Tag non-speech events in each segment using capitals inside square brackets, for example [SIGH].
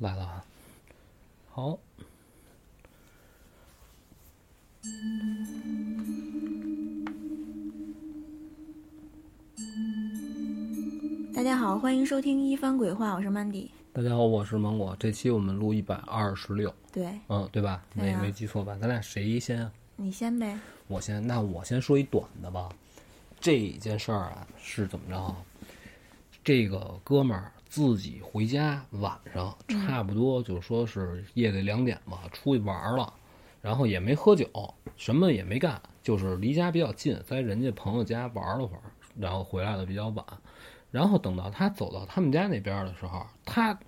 来了啊，好，大家好，欢迎收听一番鬼话，我是 Mandy。大家好，我是芒果。这期我们录一百二十六，对嗯，对吧？没对啊没记错吧？咱俩谁先啊？你先呗。我先，那我先说一短的吧。这件事儿啊是怎么着啊？这个哥们儿自己回家，晚上差不多就说是夜里两点吧，出去玩了，然后也没喝酒，什么也没干，就是离家比较近，在人家朋友家玩了会儿，然后回来的比较晚。然后等到他走到他们家那边的时候，他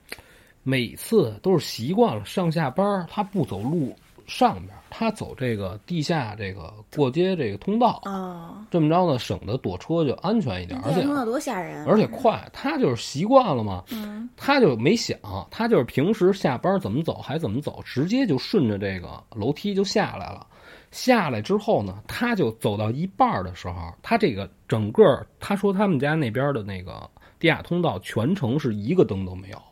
每次都是习惯了上下班，他不走路上边，他走这个地下这个过街这个通道，哦，这么着呢，省得躲车就安全一点，而且通道多吓人啊！而且快。他就是习惯了嘛，嗯，他就没想，他就是平时下班怎么走还怎么走，直接就顺着这个楼梯就下来了。下来之后呢，他就走到一半儿的时候，他这个整个他说他们家那边的那个地下通道全程是一个灯都没有，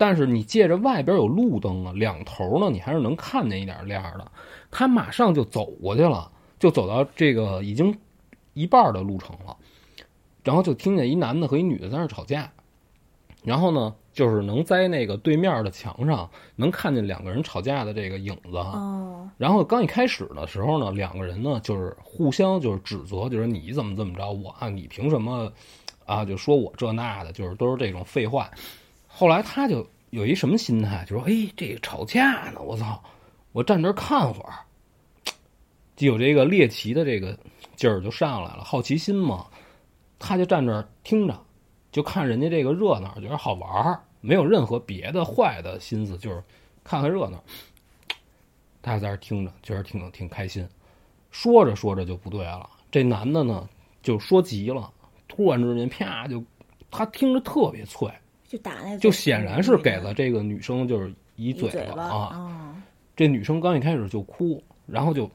但是你借着外边有路灯啊，两头呢你还是能看见一点亮的。他马上就走过去了，就走到这个已经一半的路程了，然后就听见一男的和一女的在那儿吵架，然后呢，就是能在那个对面的墙上能看见两个人吵架的这个影子。哦，然后刚一开始的时候呢，两个人呢就是互相就是指责，就是你怎么怎么着我啊，你凭什么啊？就说我这那的，就是都是这种废话。后来他就有一什么心态，就说：“哎，这个吵架呢，我操，我站这看会儿。”就有这个猎奇的这个劲儿就上来了，好奇心嘛，他就站这听着，就看人家这个热闹，觉得好玩儿，没有任何别的坏的心思，就是看看热闹。他在这听着，觉得挺挺开心。说着说着就不对了，这男的呢就说急了，突然之间啪就，他听着特别脆，就打那就显然是给了这个女生就是一嘴巴巴啊。哦这女生刚一开始就哭，然后就，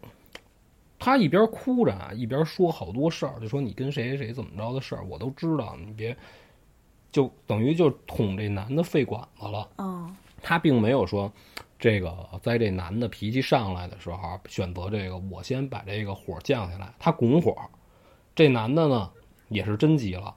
她一边哭着啊，一边说好多事儿，就说你跟谁谁谁怎么着的事儿，我都知道，你别，就等于就捅这男的肺管子了。哦，他并没有说，这个在这男的脾气上来的时候，选择这个我先把这个火降下来，他拱火。这男的呢也是真急了，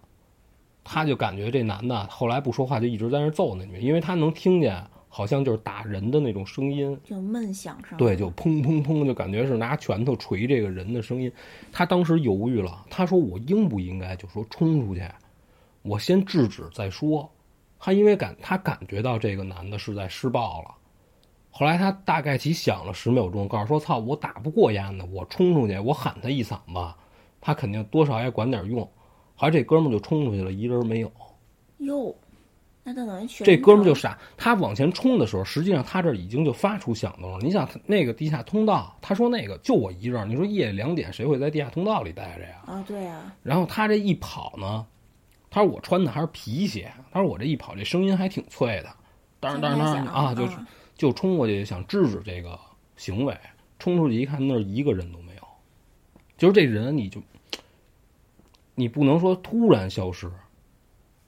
他就感觉这男的后来不说话，就一直在那儿揍那女的，因为他能听见好像就是打人的那种声音，就闷响声。对，就砰砰砰，就感觉是拿拳头捶这个人的声音。他当时犹豫了，他说：“我应不应该就说冲出去，我先制止再说。”他因为感他感觉到这个男的是在施暴了。后来他大概其想了十秒钟，告诉说：“操，我打不过丫的，我冲出去，我喊他一嗓子，他肯定多少也管点用。”后来这哥们儿就冲出去了，一人没有。哟，那他等于全这哥们儿就程傻，他往前冲的时候，实际上他这儿已经就发出响动了。你想，他那个地下通道，他说那个就我一人，你说夜里两点谁会在地下通道里待着呀？啊，对啊，然后他这一跑呢，他说我穿的还是皮鞋，他说我这一跑这声音还挺脆的，当然当然当然啊，就嗯就冲过去想制止这个行为，冲出去一看那儿一个人都没有，就是这人你就你不能说突然消失，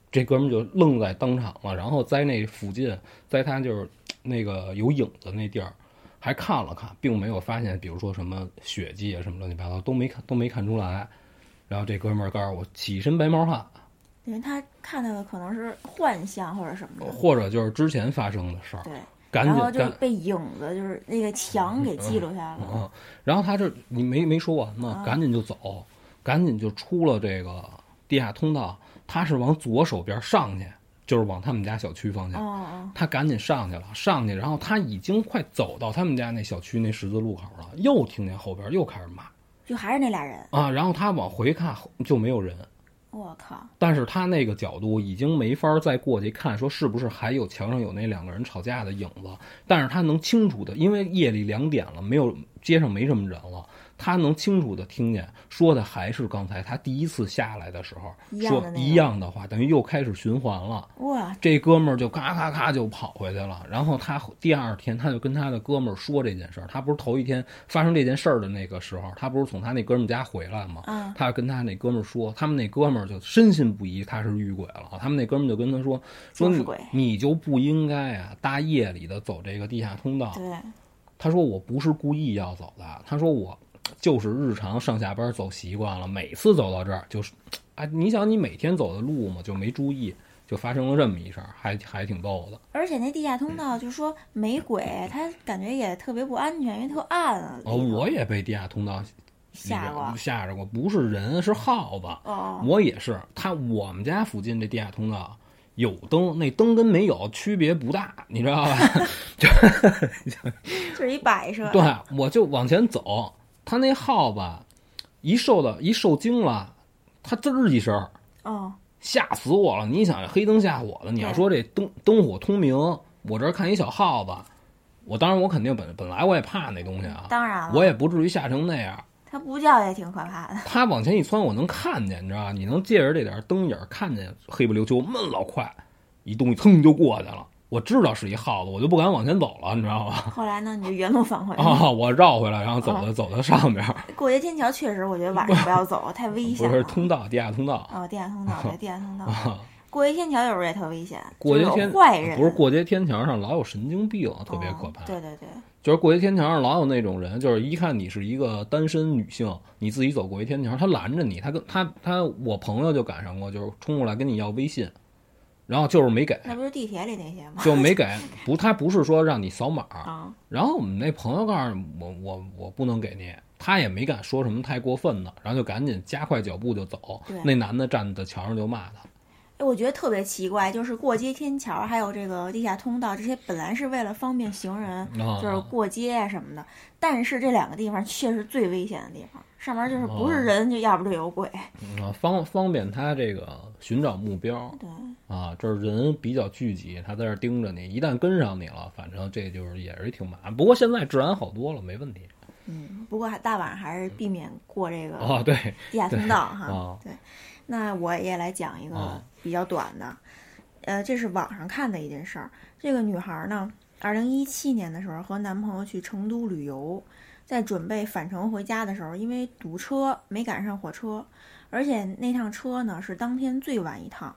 这哥们儿就愣在当场了，然后在那附近，在他就是 [TSK] 那个有影子那地儿，还看了看，并没有发现，比如说什么血迹啊什么乱七八糟都没看都没看出来。然后这哥们儿告诉我，起一身白毛汗，因为他看到的可能是幻象或者什么的，或者就是之前发生的事儿，对，赶然后就被影子就是那个墙给记录下来了。嗯，然后他这你没没说完呢，啊赶紧就走，赶紧就出了这个地下通道。他是往左手边上去，就是往他们家小区方向。他赶紧上去了，上去，然后他已经快走到他们家那小区那十字路口了，又听见后边又开始骂就还是那俩人。啊，然后他往回看就没有人，我靠，但是他那个角度已经没法再过去看，说是不是还有墙上有那两个人吵架的影子，但是他能清楚的，因为夜里两点了，没有街上没什么人了，他能清楚的听见说的还是刚才他第一次下来的时候说一样的话，等于又开始循环了。哇，这哥们儿就咔咔咔就跑回去了，然后他第二天他就跟他的哥们儿说这件事儿。他不是头一天发生这件事儿的那个时候，他不是从他那哥们儿家回来吗？嗯他跟他那哥们儿说，他们那哥们儿就深信不疑他是遇鬼了。他们那哥们儿就跟他说说你你就不应该啊，大夜里的走这个地下通道。对，他说我不是故意要走的，他说我就是日常上下班走习惯了，每次走到这儿就是，啊，[TSK] 你想你每天走的路嘛，就没注意，就发生了这么一事儿，还还挺逗的。而且那地下通道就说没鬼，他感觉也特别不安全，因为特暗啊。哦，我也被地下通道吓过吓着过，不是人是耗子，哦，我也是。他我们家附近这地下通道有灯，那灯跟没有区别不大，你知道吧？[LAUGHS] [LAUGHS] 就就是一摆设。对，我就往前走，他那耗子一受到一受惊了，他滋儿一声，哦，吓死我了！你想黑灯瞎火的，你要说这灯灯火通明，我这儿看一小耗子，我当然我肯定本本来我也怕那东西啊，当然了，我也不至于吓成那样。他不叫也挺可怕的。他往前一窜，我能看见，你知道吧？你能借着这点灯影看见黑不溜秋，闷老快，一东西腾就过去了。我知道是一耗子，我就不敢往前走了，你知道吧？[LAUGHS] 后来呢，你就原路返回。啊，我绕回来，然后走哦走到上边儿，过街天桥确实，我觉得晚上不要走，[LAUGHS] 太危不险了。是通道，地下通道哦，地下通道，[LAUGHS] 对，地下通道。啊。过街天桥有时候也特危险，过街天坏人，不是过街天桥上老有神经病，特别可怕。哦对对对，就是过街天桥上老有那种人，就是一看你是一个单身女性，你自己走过街天桥，他拦着你，他跟他他我朋友就赶上过，就是冲过来跟你要微信，然后就是没给，那不是地铁里那些吗？就没给，[LAUGHS] 不，他不是说让你扫码，啊，然后我们那朋友告诉我，我我不能给你，他也没敢说什么太过分的，然后就赶紧加快脚步就走。那男的站在桥上就骂他，哎，我觉得特别奇怪，就是过街天桥还有这个地下通道，这些本来是为了方便行人，啊就是过街啊什么的，但是这两个地方却是最危险的地方，上面就是不哦是人，就要不就有鬼。啊，方方便他这个寻找目标对，啊，这儿人比较聚集，他在这儿盯着你，一旦跟上你了，反正这就是也是挺麻烦。不过现在治安好多了，没问题嗯，不过还大晚上还是避免过这个啊。对地下通道哈。啊对，那我也来讲一个啊比较短的，呃，这是网上看的一件事儿。这个女孩呢，二零一七年的时候和男朋友去成都旅游，在准备返程回家的时候，因为堵车没赶上火车，而且那趟车呢是当天最晚一趟，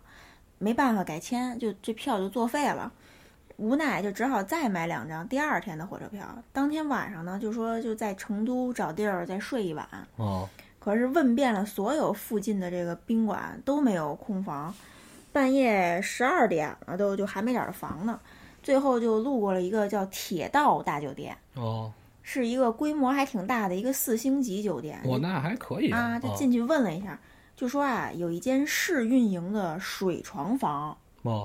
没办法改签，就这票就作废了。无奈就只好再买两张第二天的火车票。当天晚上呢，就说就在成都找地儿再睡一晚。哦可是问遍了所有附近的这个宾馆都没有空房，半夜十二点了都就还没找着房呢。最后就路过了一个叫铁道大酒店，哦，是一个规模还挺大的一个四星级酒店。我那还可以啊，就进去问了一下，就说啊有一间试运营的水床房，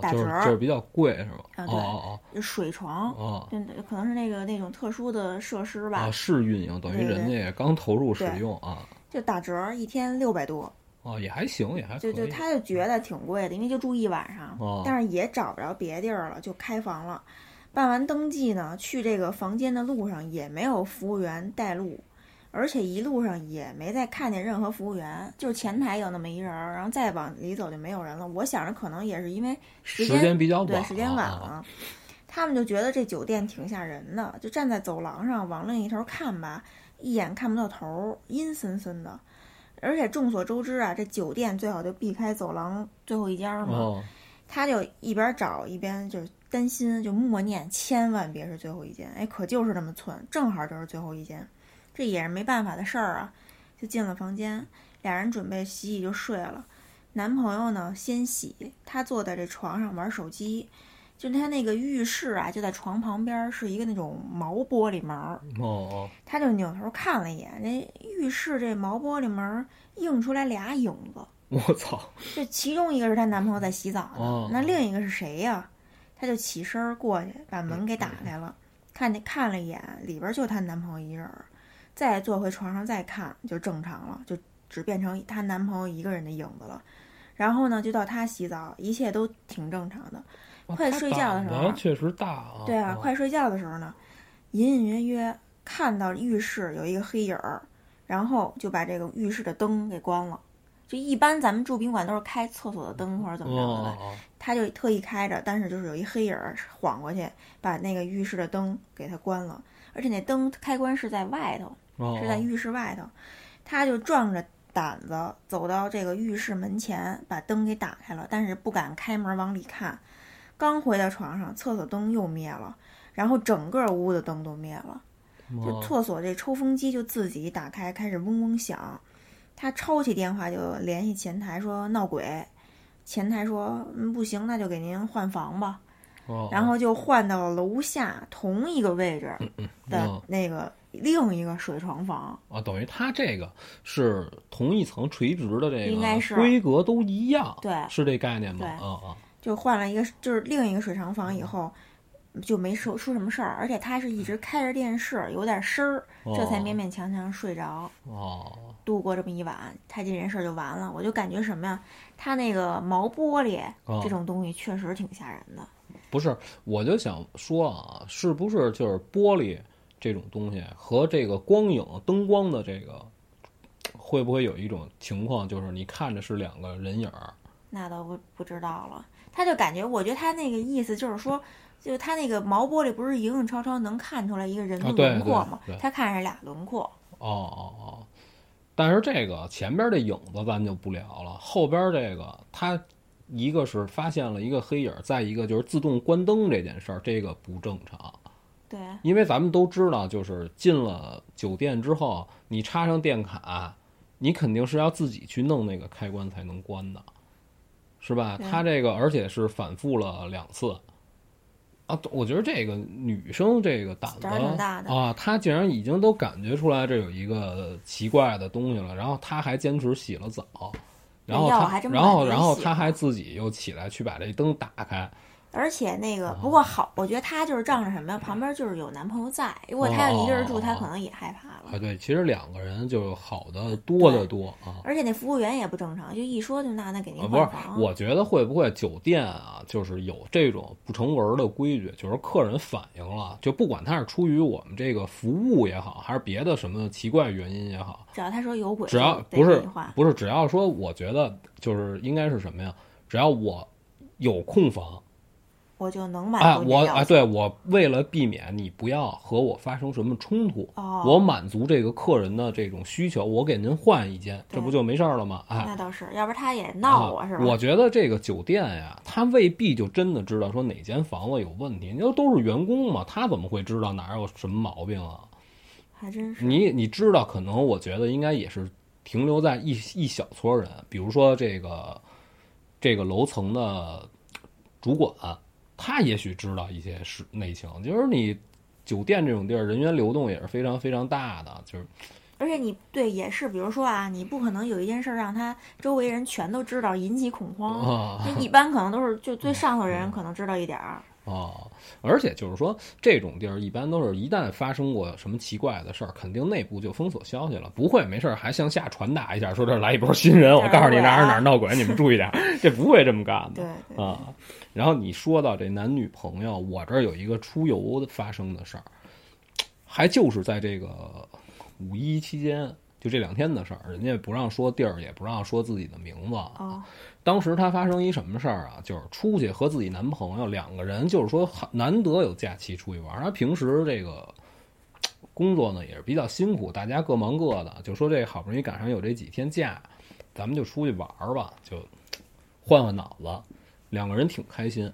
打折就是比较贵是吧？啊对哦水床哦，哦对，可能是那个那种特殊的设施吧，啊，试运营等于人家也刚投入使用啊，就打折，一天六百多。哦也还行，也还。就就他就觉得挺贵的，因为就住一晚上，哦但是也找不着别地儿了，就开房了。办完登记呢，去这个房间的路上也没有服务员带路，而且一路上也没再看见任何服务员，就是前台有那么一人儿，然后再往里走就没有人了。我想着可能也是因为时时间比较晚，对时间晚啊了，他们就觉得这酒店挺吓人的，就站在走廊上往另一头看吧，一眼看不到头儿，阴森森的。而且众所周知啊，这酒店最好就避开走廊最后一家嘛。哦他就一边找一边就担心，就默念千万别是最后一间。哎，可就是这么寸，正好就是最后一间，这也是没办法的事儿啊。就进了房间，俩人准备洗洗就睡了。男朋友呢先洗，他坐在这床上玩手机。就他那个浴室啊，就在床旁边是一个那种毛玻璃门儿，哦哦他就扭头看了一眼，那浴室这毛玻璃门儿映出来俩影子。我操！这其中一个是她男朋友在洗澡呢，哦那另一个是谁呀？她就起身儿过去，把门给打开了，看见看了一眼，里边就她男朋友一人儿。再坐回床上再看，就正常了，就只变成她男朋友一个人的影子了。然后呢，就到她洗澡，一切都挺正常的。快睡觉的时候确实大啊。对啊，哦快睡觉的时候呢，隐隐约约看到浴室有一个黑影儿，然后就把这个浴室的灯给关了。就一般咱们住宾馆都是开厕所的灯或者怎么着的他就特意开着，但是就是有一黑影儿晃过去，把那个浴室的灯给它关了，而且那灯开关是在外头，哦，是在浴室外头，他就壮着胆子走到这个浴室门前，把灯给打开了，但是不敢开门往里看。刚回到床上，厕所灯又灭了，然后整个屋的灯都灭了，就哦厕所这抽风机就自己打开，开始嗡嗡响。他抄起电话就联系前台说闹鬼，前台说嗯不行，那就给您换房吧。哦然后就换到了楼下同一个位置的哦那个另一个水床房。啊，等于他这个是同一层垂直的这个应该是规格都一样，对是这概念吗？对啊啊，就换了一个，就是另一个水床房以后，就没说出什么事儿，而且他是一直开着电视，有点声儿，这才哦勉勉强强睡着，哦，度过这么一晚。他这人事儿就完了，我就感觉什么呀？他那个毛玻璃哦这种东西确实挺吓人的。不是，我就想说啊，是不是就是玻璃这种东西和这个光影、灯光的这个，会不会有一种情况，就是你看着是两个人影儿？那倒不不知道了。他就感觉，我觉得他那个意思就是说，就他那个毛玻璃不是影影绰绰能看出来一个人的轮廓吗？他看着俩轮廓。哦哦哦，但是这个前边的影子咱就不聊了，后边这个他一个是发现了一个黑影儿，再一个就是自动关灯这件事儿，这个不正常。对，因为咱们都知道，就是进了酒店之后，你插上电卡，你肯定是要自己去弄那个开关才能关的，是吧？对他这个而且是反复了两次。啊，我觉得这个女生这个胆子挺大的啊，她竟然已经都感觉出来这有一个奇怪的东西了，然后她还坚持洗了澡，然后她然后然后她还自己又起来去把这灯打开，而且那个哦不过好，我觉得她就是仗着什么呀？旁边就是有男朋友在，如果她要一个人住，哦她可能也害怕了。啊，对，其实两个人就好的多得多啊。而且那服务员也不正常，就一说就那那给您啊，不是我觉得会不会酒店啊，就是有这种不成文的规矩，就是客人反映了，就不管他是出于我们这个服务也好，还是别的什么奇怪原因也好，只要他说有鬼，只要不是。不是，只要说我觉得就是应该是什么呀？只要我有空房，我就能满哎，足你的要求。我哎，对我为了避免你不要和我发生什么冲突，哦，我满足这个客人的这种需求，我给您换一间，这不就没事儿了吗？哎，那倒是，要不然他也闹我、啊是吧？我觉得这个酒店呀，他未必就真的知道说哪间房子有问题，你说都是员工嘛，他怎么会知道哪有什么毛病啊？还真是。你你知道，可能我觉得应该也是停留在一一小撮人，比如说这个这个楼层的主管，他也许知道一些事内情，就是你酒店这种地儿，人员流动也是非常非常大的，就是而且你对也是，比如说啊，你不可能有一件事儿让他周围人全都知道，引起恐慌。啊就一般可能都是就最上头人可能知道一点儿。啊，而且就是说，这种地儿一般都是一旦发生过什么奇怪的事儿，肯定内部就封锁消息了，不会没事儿还向下传达一下，说这儿来一波新人，我告诉你哪儿哪儿闹鬼，你们注意点儿，[LAUGHS] 这不会这么干的。啊。然后你说到这男女朋友，我这儿有一个出游发生的事儿，还就是在这个五一期间，就这两天的事儿，人家不让说地儿，也不让说自己的名字，哦，当时他发生一什么事儿啊？就是出去和自己男朋友两个人，就是说难得有假期出去玩儿。他平时这个工作呢也是比较辛苦，大家各忙各的，就说这好不容易赶上有这几天假，咱们就出去玩吧，就换换脑子。两个人挺开心。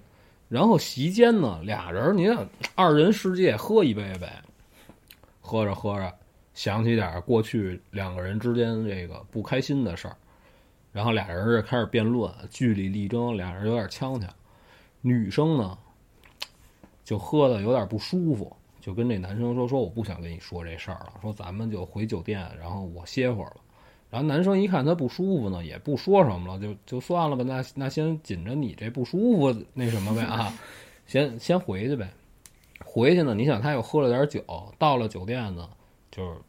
然后席间呢，俩人您看二人世界喝一杯呗，喝着喝着想起点过去两个人之间这个不开心的事儿。然后俩人就开始辩论，据理力争，俩人有点呛呛。女生呢，就喝的有点不舒服，就跟这男生说：“说我不想跟你说这事儿了，说咱们就回酒店，然后我歇会儿了。”然后男生一看他不舒服呢，也不说什么了，就就算了吧，那那先紧着你这不舒服那什么呗啊，[LAUGHS] 先先回去呗。回去呢，你想他又喝了点酒，到了酒店呢，就是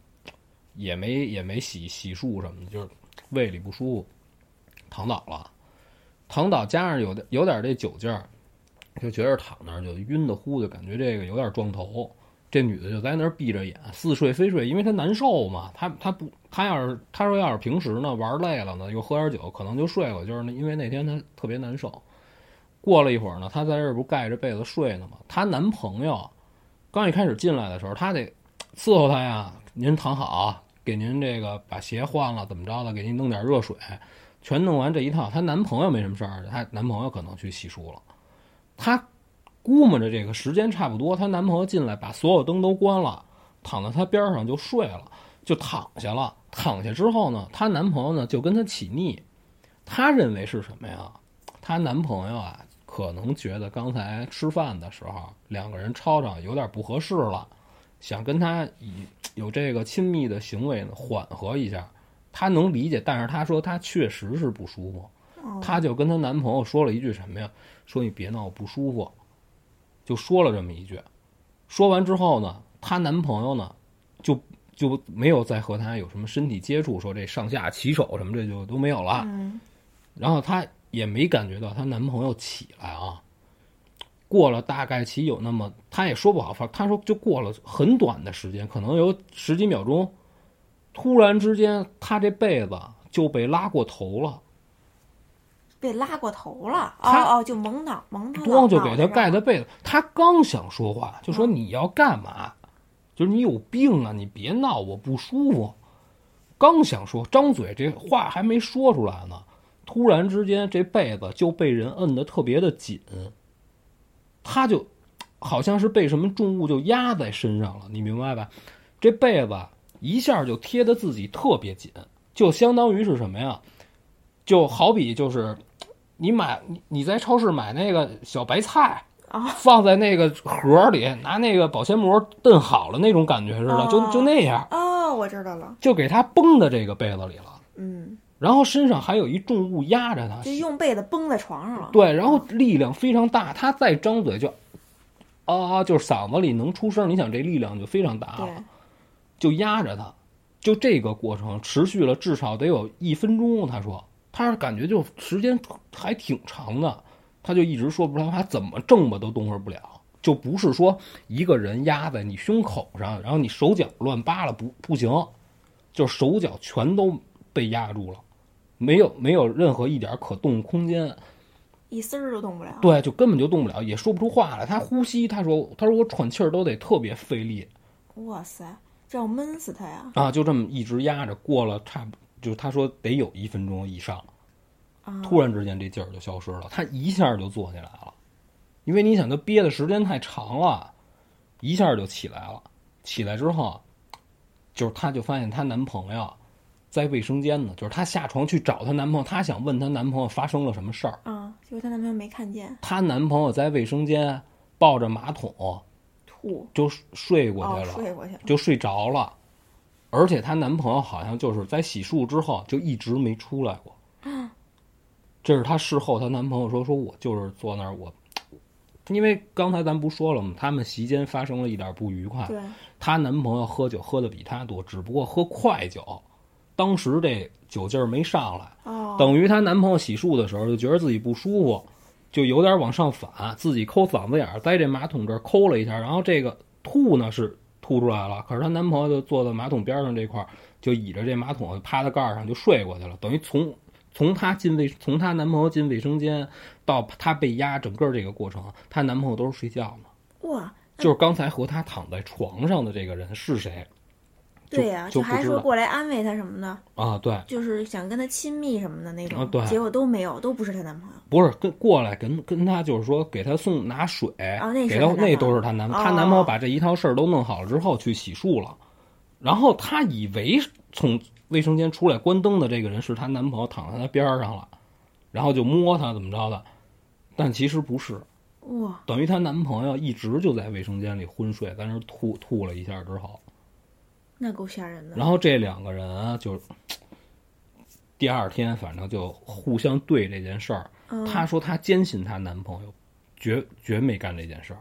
也没也没洗洗漱什么的，就是胃里不舒服。躺倒了，躺倒加上有点有点这酒劲儿，就觉着躺那儿就晕的乎，就感觉这个有点撞头，这女的就在那儿闭着眼似睡非睡，因为她难受嘛。她她不，她要是她说要是平时呢玩累了呢，又喝点酒，可能就睡了。就是因为那天她特别难受。过了一会儿呢，她在这儿不盖着被子睡呢嘛。她男朋友刚一开始进来的时候，她得伺候她呀。您躺好，给您这个把鞋换了，怎么着的？给您弄点热水，全弄完这一套。她男朋友没什么事儿，她男朋友可能去洗漱了。她估摸着这个时间差不多，她男朋友进来把所有灯都关了，躺在她边上就睡了，就躺下了。躺下之后呢，她男朋友呢就跟她起腻，她认为是什么呀？她男朋友啊，可能觉得刚才吃饭的时候两个人吵吵有点不合适了。想跟她以有这个亲密的行为呢，缓和一下，她能理解，但是她说她确实是不舒服，她就跟她男朋友说了一句什么呀？说你别闹，我不舒服，就说了这么一句。说完之后呢，她男朋友呢，就就没有再和她有什么身体接触，说这上下其手什么这就都没有了。然后她也没感觉到她男朋友起来啊。过了大概其有那么，她也说不好，反正她说就过了很短的时间，可能有十几秒钟，突然之间，他这被子就被拉过头了，被拉过头了，哦哦，就蒙脑蒙头，咣就给他盖的被子，他刚想说话，就说你要干嘛？就是你有病啊，你别闹，我不舒服。刚想说张嘴，这话还没说出来呢，突然之间这被子就被人摁得特别的紧。他就好像是被什么重物就压在身上了，你明白吧？这被子一下就贴的自己特别紧，就相当于是什么呀？就好比就是你买你你在超市买那个小白菜啊，放在那个盒里，拿那个保鲜膜炖好了那种感觉似的，就就那样。哦，我知道了，就给它绷在这个被子里了。嗯。然后身上还有一重物压着它，就用被子绷在床上了。对，然后力量非常大，他再张嘴就，啊，就是嗓子里能出声。你想这力量就非常大了，就压着他，就这个过程持续了至少得有一分钟。他说，他感觉就时间还挺长的，他就一直说不出来话，怎么挣吧都动弹不了，就不是说一个人压在你胸口上，然后你手脚乱扒拉不不行，就手脚全都被压住了。没有没有任何一点可动空间，一丝儿都动不了。对，就根本就动不了，也说不出话来。他呼吸，他说：“他说我喘气儿都得特别费力。”哇塞，这要闷死他呀！啊，就这么一直压着，过了差不就是他说得有一分钟以上，突然之间这劲儿就消失了，他一下就坐起来了，因为你想他憋的时间太长了，一下就起来了。起来之后，就是她就发现她男朋友。在卫生间呢，就是她下床去找她男朋友，她想问她男朋友发生了什么事儿啊？结果她男朋友没看见。她男朋友在卫生间抱着马桶吐，就睡过去了，睡过去了，就睡着了。而且她男朋友好像就是在洗漱之后就一直没出来过。[SNIFFS] 这是她事后她男朋友说：“说我就是坐那儿，我因为刚才咱不说了吗？他们席间发生了一点不愉快。她男朋友喝酒喝的比她多，只不过喝快酒。”当时这酒劲儿没上来，等于她男朋友洗漱的时候就觉得自己不舒服，就有点往上反，自己抠嗓子眼儿，在这马桶这儿抠了一下，然后这个吐呢是吐出来了，可是她男朋友就坐在马桶边上这块儿，就倚着这马桶趴在盖儿上就睡过去了，等于从从她进卫从她男朋友进卫生间到她被压整个这个过程，她男朋友都是睡觉呢。哇，就是刚才和她躺在床上的这个人是谁？对呀，就还说过来安慰她什么的啊，对，就是想跟她亲密什么的那种，对，结果都没有，都不是她男朋友，不是跟过来跟跟她就是说给她送拿水，给她那都是她男，她男朋友把这一套事儿都弄好了之后去洗漱了，然后她以为从卫生间出来关灯的这个人是她男朋友躺在她边上了，然后就摸她怎么着的，但其实不是，哇，等于她男朋友一直就在卫生间里昏睡，在那吐吐了一下之后。那够吓人的。然后这两个人就第二天，反正就互相对这件事儿。她说她坚信她男朋友绝绝没干这件事儿，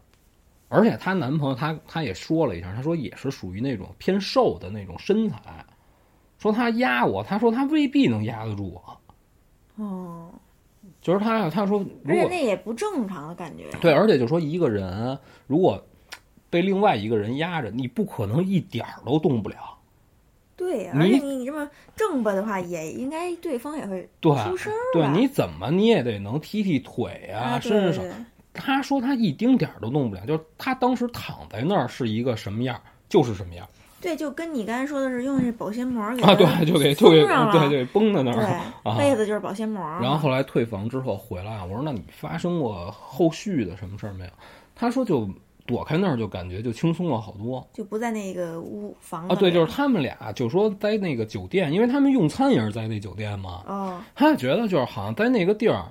而且她男朋友她她也说了一下，她说也是属于那种偏瘦的那种身材，说他压我，她说他未必能压得住我。哦，就是他，他说，而且那也不正常的感觉。对，而且就说一个人如果。被另外一个人压着，你不可能一点儿都动不了。对而且你你这么正吧的话，也应该对方也会对出声儿对，你怎么你也得能踢踢腿啊，啊，对身上。对对他说他一丁点儿都动不了，就是他当时躺在那儿是一个什么样儿，就是什么样儿对，就跟你刚才说的是用这保鲜膜给啊，对，就给就给对对绷在那对儿。啊被子就是保鲜膜。然后后来退房之后回来，我说那你发生过后续的什么事儿没有？他说就躲开那儿就感觉就轻松了好多就不在那个屋房子啊。对，就是他们俩就说在那个酒店，因为他们用餐也是在那酒店嘛，哦，他觉得就是好像在那个地儿，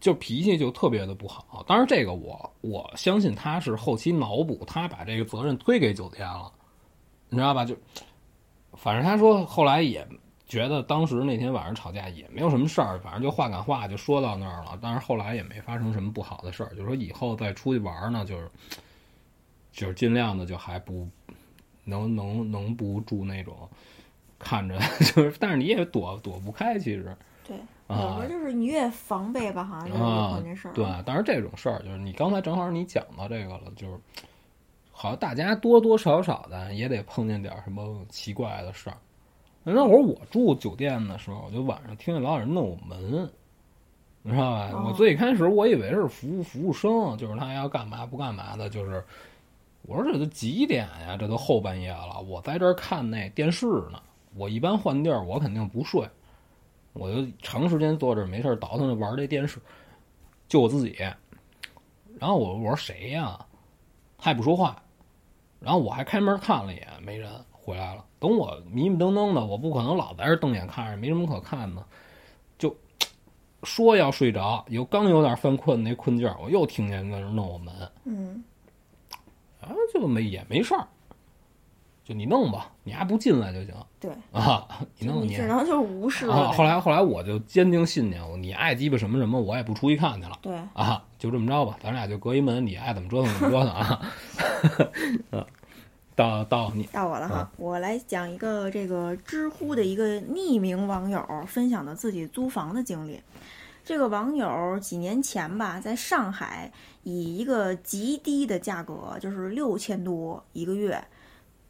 就脾气就特别的不好。当然，这个我我相信他是后期脑补，他把这个责任推给酒店了，你知道吧？就反正他说后来也觉得当时那天晚上吵架也没有什么事儿，反正就话赶话就说到那儿了。但是后来也没发生什么不好的事儿，就说以后再出去玩呢，就是就是尽量的就还不能能能不住那种看着 [LAUGHS] 就是，但是你也躲躲不开，其实。对，啊有时候就是你越防备吧，好像就越这事儿。对，但是这种事儿就是你刚才正好你讲到这个了，就是好像大家多多少少的也得碰见点儿什么奇怪的事儿。那会儿我住酒店的时候，我就晚上听见老有人弄我门，你知道吧？哦我最开始我以为是服务服务生，就是他要干嘛不干嘛的，就是我说这都几点呀？这都后半夜了，我在这儿看那电视呢。我一般换地儿，我肯定不睡，我就长时间坐这儿没事儿倒腾着玩这电视，就我自己。然后我我说谁呀？他也不说话，然后我还开门看了一眼，没人，回来了。等我迷迷瞪瞪的，我不可能老在这瞪眼看着，没什么可看的，就说要睡着，有刚有点犯困那困劲儿，我又听见在那弄我门，嗯，啊，就没也没事儿，就你弄吧，你还不进来就行对，啊，你弄你你只能就是无视了啊。后来后来我就坚定信念，我你爱鸡巴什么什么，我也不出去看去了。对，啊，就这么着吧，咱俩就隔一门，你爱怎么折腾怎么折腾啊。[LAUGHS] 啊，到到你到我了哈，啊我来讲一个这个知乎的一个匿名网友分享的自己租房的经历。这个网友几年前吧，在上海以一个极低的价格，就是六千多一个月，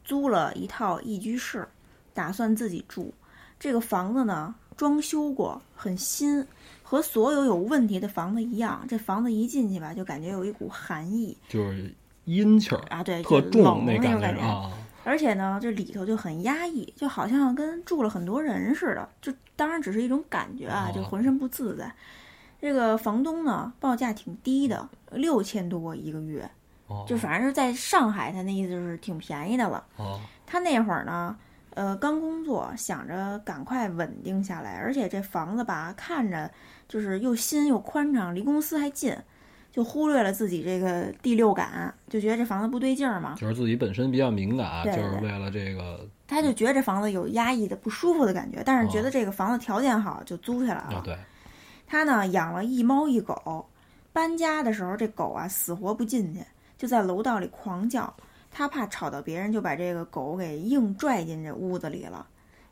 租了一套一居室，打算自己住。这个房子呢，装修过，很新，和所有有问题的房子一样。这房子一进去吧，就感觉有一股寒意就是阴气儿啊，对，特重那种感觉。觉啊，而且呢，这里头就很压抑，就好像跟住了很多人似的。就当然只是一种感觉啊，哦就浑身不自在。这个房东呢，报价挺低的，六千多一个月，哦就反正是在上海，他那意思是挺便宜的了。哦他那会儿呢，呃，刚工作，想着赶快稳定下来，而且这房子吧，看着就是又新又宽敞，离公司还近，就忽略了自己这个第六感，就觉得这房子不对劲儿嘛。就是自己本身比较敏感，对就是为了这个他就觉得这房子有压抑的、不舒服的感觉，但是觉得这个房子条件好，就租下来了。啊，对，他呢养了一猫一狗，搬家的时候这狗啊死活不进去，就在楼道里狂叫。他怕吵到别人，就把这个狗给硬拽进这屋子里了。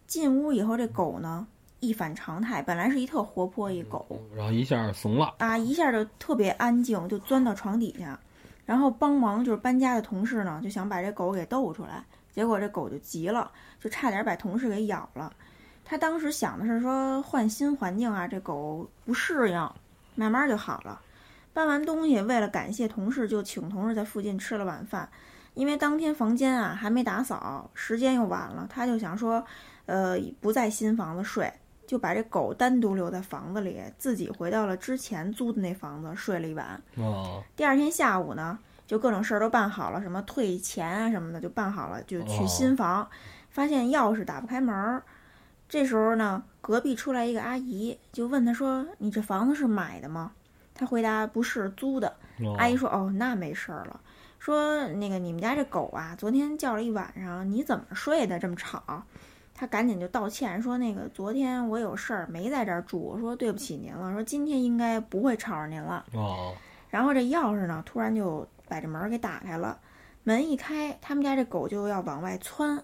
进屋以后，这狗呢一反常态，本来是一特活泼一狗，然后一下怂了，啊，一下就特别安静，就钻到床底下，然后帮忙就是搬家的同事呢，就想把这狗给逗出来，结果这狗就急了，就差点把同事给咬了。他当时想的是说换新环境啊，这狗不适应，慢慢就好了。搬完东西，为了感谢同事，就请同事在附近吃了晚饭。因为当天房间啊还没打扫，时间又晚了，他就想说，呃，不在新房子睡，就把这狗单独留在房子里，自己回到了之前租的那房子睡了一晚。哦第二天下午呢，就各种事儿都办好了，什么退钱啊什么的就办好了，就去新房，发现钥匙打不开门儿。这时候呢，隔壁出来一个阿姨，就问他说：“你这房子是买的吗？”他回答：“不是，租的。”哦阿姨说：“哦，那没事儿了。说那个你们家这狗啊，昨天叫了一晚上，你怎么睡的这么吵？”他赶紧就道歉说：“那个昨天我有事儿没在这儿住，我说对不起您了，说今天应该不会吵着您了。”哦然后这钥匙呢，突然就把这门儿给打开了，门一开，他们家这狗就要往外窜，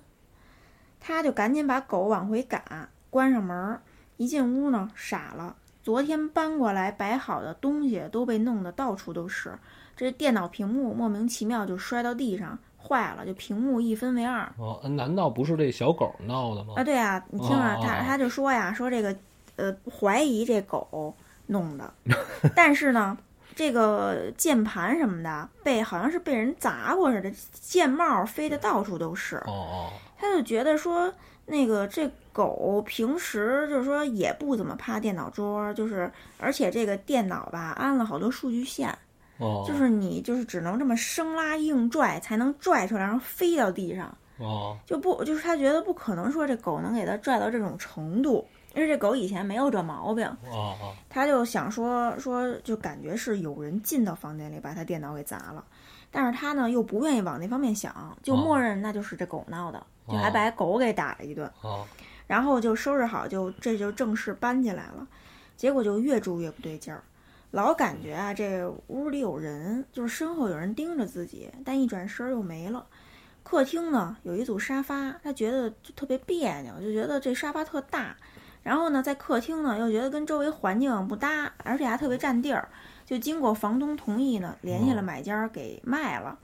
他就赶紧把狗往回赶，关上门儿，一进屋呢，傻了。昨天搬过来摆好的东西都被弄得到处都是，这电脑屏幕莫名其妙就摔到地上，坏了，就屏幕一分为二。哦，难道不是这小狗闹的吗？啊，对啊，你听着，哦哦哦他他就说呀，说这个呃，怀疑这狗弄的，[LAUGHS] 但是呢，这个键盘什么的被好像是被人砸过似的，键帽飞的到处都是。哦哦，他就觉得说，那个这狗平时就是说也不怎么趴电脑桌，就是而且这个电脑吧安了好多数据线，哦，就是你就是只能这么生拉硬拽才能拽出来，然后飞到地上。哦。就不就是他觉得不可能说这狗能给他拽到这种程度，因为这狗以前没有这毛病，哦哦，他就想说说就感觉是有人进到房间里把他电脑给砸了，但是他呢又不愿意往那方面想，就哦。默认那就是这狗闹的，就还把狗给打了一顿，哦。然后就收拾好就这就正式搬进来了，结果就越住越不对劲儿。老感觉啊，这屋里有人，就是身后有人盯着自己，但一转身又没了。客厅呢有一组沙发，他觉得就特别别扭，就觉得这沙发特大。然后呢，在客厅呢又觉得跟周围环境不搭，而且还特别占地儿。就经过房东同意呢，联系了买家给卖了。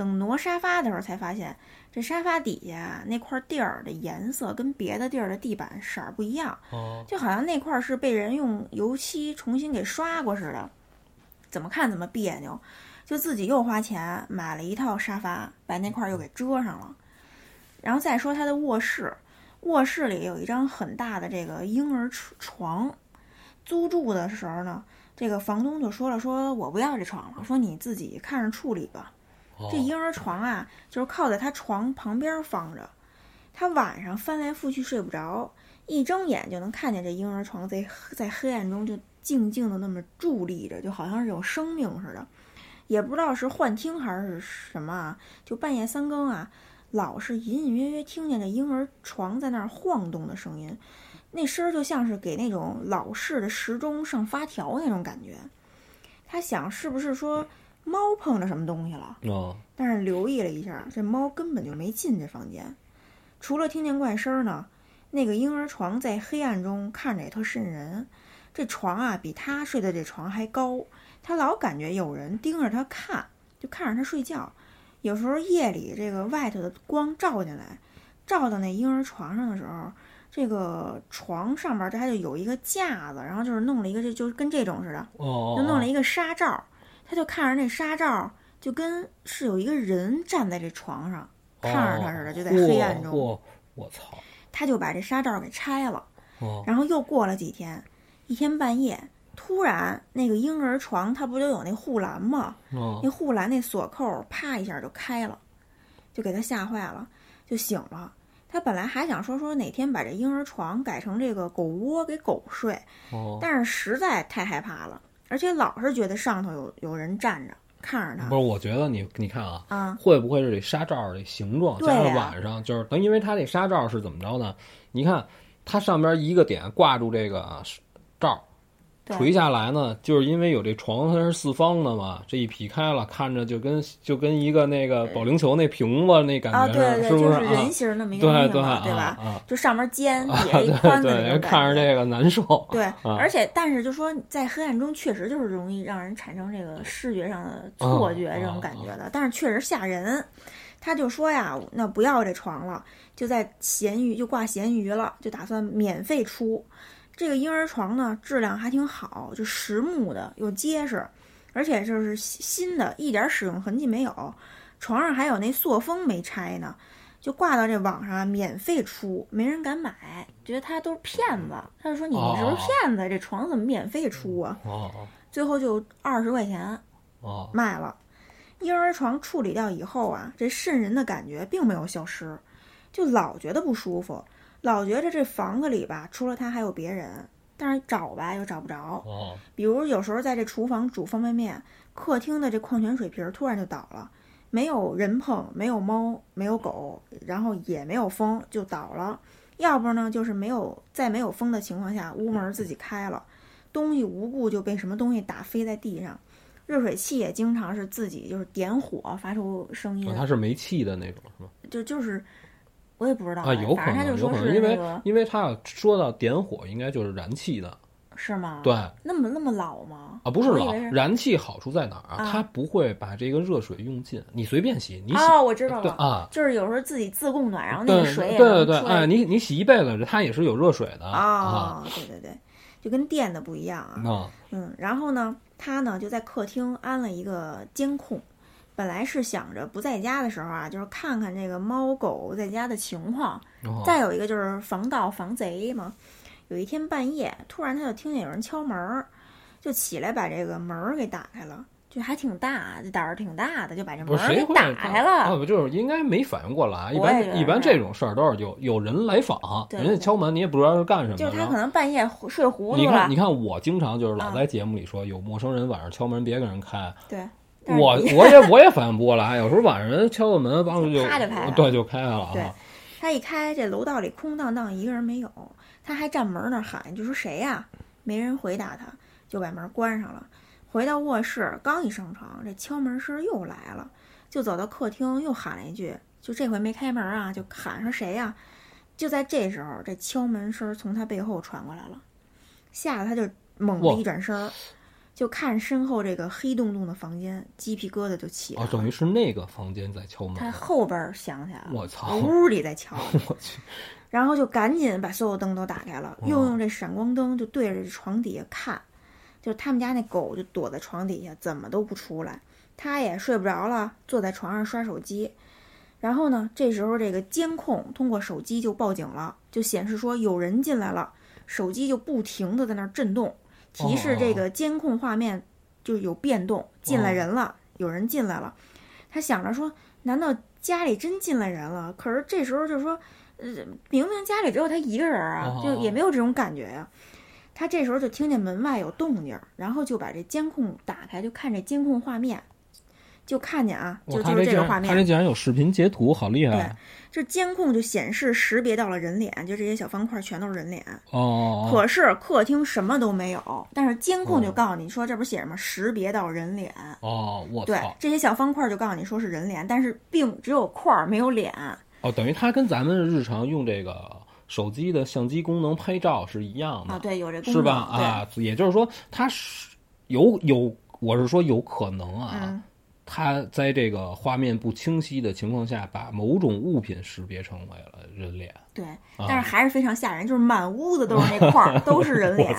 等挪沙发的时候，才发现这沙发底下那块地儿的颜色跟别的地儿的地板色儿不一样，哦就好像那块儿是被人用油漆重新给刷过似的，怎么看怎么别扭。就自己又花钱买了一套沙发，把那块儿又给遮上了。然后再说他的卧室，卧室里有一张很大的这个婴儿床床。租住的时候呢，这个房东就说了，说我不要这床了，说你自己看着处理吧。这婴儿床啊，就是靠在他床旁边放着。他晚上翻来覆去睡不着，一睁眼就能看见这婴儿床在在黑暗中就静静的那么伫立着，就好像是有生命似的。也不知道是幻听还是什么啊，就半夜三更啊，老是隐隐约约听见这婴儿床在那儿晃动的声音，那声儿就像是给那种老式的时钟上发条那种感觉。他想是不是说猫碰着什么东西了？哦但是留意了一下，这猫根本就没进这房间。除了听见怪声儿呢，那个婴儿床在黑暗中看着也特瘆人。这床啊，比他睡的这床还高，他老感觉有人盯着他看，就看着他睡觉。有时候夜里这个外头的光照进来，照到那婴儿床上的时候，这个床上边儿它就有一个架子，然后就是弄了一个，这就跟这种似的，哦，就弄了一个纱罩，他就看着那纱罩，就跟是有一个人站在这床上看着他似的，就在黑暗中。嚯，我操！他就把这纱罩给拆了，哦然后又过了几天，一天半夜，突然那个婴儿床它不就有那护栏吗？哦那护栏那锁扣啪一下就开了，就给他吓坏了，就醒了。他本来还想说说哪天把这婴儿床改成这个狗窝给狗睡，哦，但是实在太害怕了，而且老是觉得上头有有人站着看着他不是，我觉得你你看啊，啊。会不会是这纱罩这形状对加上晚上就是等，因为它这纱罩是怎么着呢？你看它上边一个点挂住这个罩，对垂下来呢，就是因为有这床它是四方的嘛，这一劈开了，看着就跟就跟一个那个保龄球那瓶子那感啊，觉对对，是不就是？人形那么一个对东西嘛，对吧？啊就上面尖，啊，底下一宽的。看着这个难受。对，啊而且但是就说在黑暗中确实就是容易让人产生这个视觉上的错觉啊这种感觉的，但是确实吓人。他就说呀，那不要这床了，就在闲鱼就挂闲鱼了，就打算免费出。这个婴儿床呢，质量还挺好，就实木的又结实，而且就是新的，一点使用痕迹没有。床上还有那塑封没拆呢，就挂到这网上啊，免费出，没人敢买，觉得他都是骗子。他就说你们是不是骗子？这床怎么免费出啊？哦最后就二十块钱哦卖了。婴儿床处理掉以后啊，这渗人的感觉并没有消失，就老觉得不舒服，老觉着这房子里吧，除了他还有别人，但是找吧又找不着。哦比如有时候在这厨房煮方便面，客厅的这矿泉水瓶儿突然就倒了，没有人碰，没有猫，没有狗，然后也没有风，就倒了。要不呢，就是没有在没有风的情况下，屋门儿自己开了，东西无故就被什么东西打飞在地上。热水器也经常是自己就是点火发出声音，哦它是煤气的那种是吗？就就是我也不知道啊，有可能，就是有可能，因为因为他要说到点火，应该就是燃气的是吗？对，那么那么老吗？啊，不是老燃气好处在哪儿啊？啊它不会把这个热水用尽，你随便洗，你洗哦，我知道了，对啊，就是有时候自己自供暖，然后那个水也对对对，哎，你你洗一辈子，它也是有热水的啊。哦，对对对，就跟电的不一样啊。啊，嗯，然后呢，他呢就在客厅安了一个监控，本来是想着不在家的时候啊，就是看看这个猫狗在家的情况。哦再有一个就是防盗防贼嘛。有一天半夜，突然他就听见有人敲门儿，就起来把这个门儿给打开了，就还挺大，这胆儿挺大的，就把这门儿给打开了。啊，就是应该没反应过来。一般一般这种事儿都是有有人来访，对人家敲门，你也不知道是干什么。就是他可能半夜睡糊涂了你看，你，看，我经常就是老啊在节目里说，有陌生人晚上敲门别给人开。对。我我也我也反应不过来，有时候晚上人敲个门，帮就啪就开了对，就开了啊。对他一开，这楼道里空荡荡，一个人没有。他还站门那儿喊，就说谁呀、没人回答他，就把门关上了。回到卧室，刚一上床，这敲门声又来了，就走到客厅，又喊了一句，就这回没开门啊，就喊说谁呀、就在这时候，这敲门声从他背后传过来了，吓得他就猛地一转身儿，[LAUGHS] 就看身后这个黑洞洞的房间，鸡皮疙瘩就起来哦，了。等于是那个房间在敲门。他后边儿想起来了，我操！屋里在敲。[LAUGHS] 我去，然后就赶紧把所有灯都打开了，哦又用这闪光灯就对着床底下看，就他们家那狗就躲在床底下，怎么都不出来。他也睡不着了，坐在床上刷手机。然后呢，这时候这个监控通过手机就报警了，就显示说有人进来了，手机就不停的在那儿震动，提示这个监控画面就有变动，进来人了，有人进来了。他想着说，难道家里真进来人了？可是这时候就是说，呃，明明家里只有他一个人啊，哦就也没有这种感觉呀、他这时候就听见门外有动静儿，然后就把这监控打开，就看这监控画面，就看见啊，就就是这这个画面，然他这竟然有视频截图，好厉害！对这监控就显示识别到了人脸，就这些小方块全都是人脸。哦可是客厅什么都没有，但是监控就哦告诉你说，这不是写什么识别到人脸？哦，我对！，这些小方块就告诉你说是人脸，但是并只有块儿没有脸。哦，等于它跟咱们日常用这个手机的相机功能拍照是一样的，啊，对，有这功能，是吧？啊，也就是说，它是有有，我是说有可能，啊，嗯，它在这个画面不清晰的情况下，把某种物品识别成为了人脸。对，啊但是还是非常吓人，就是满屋子都是那块儿，[LAUGHS] 都是人脸！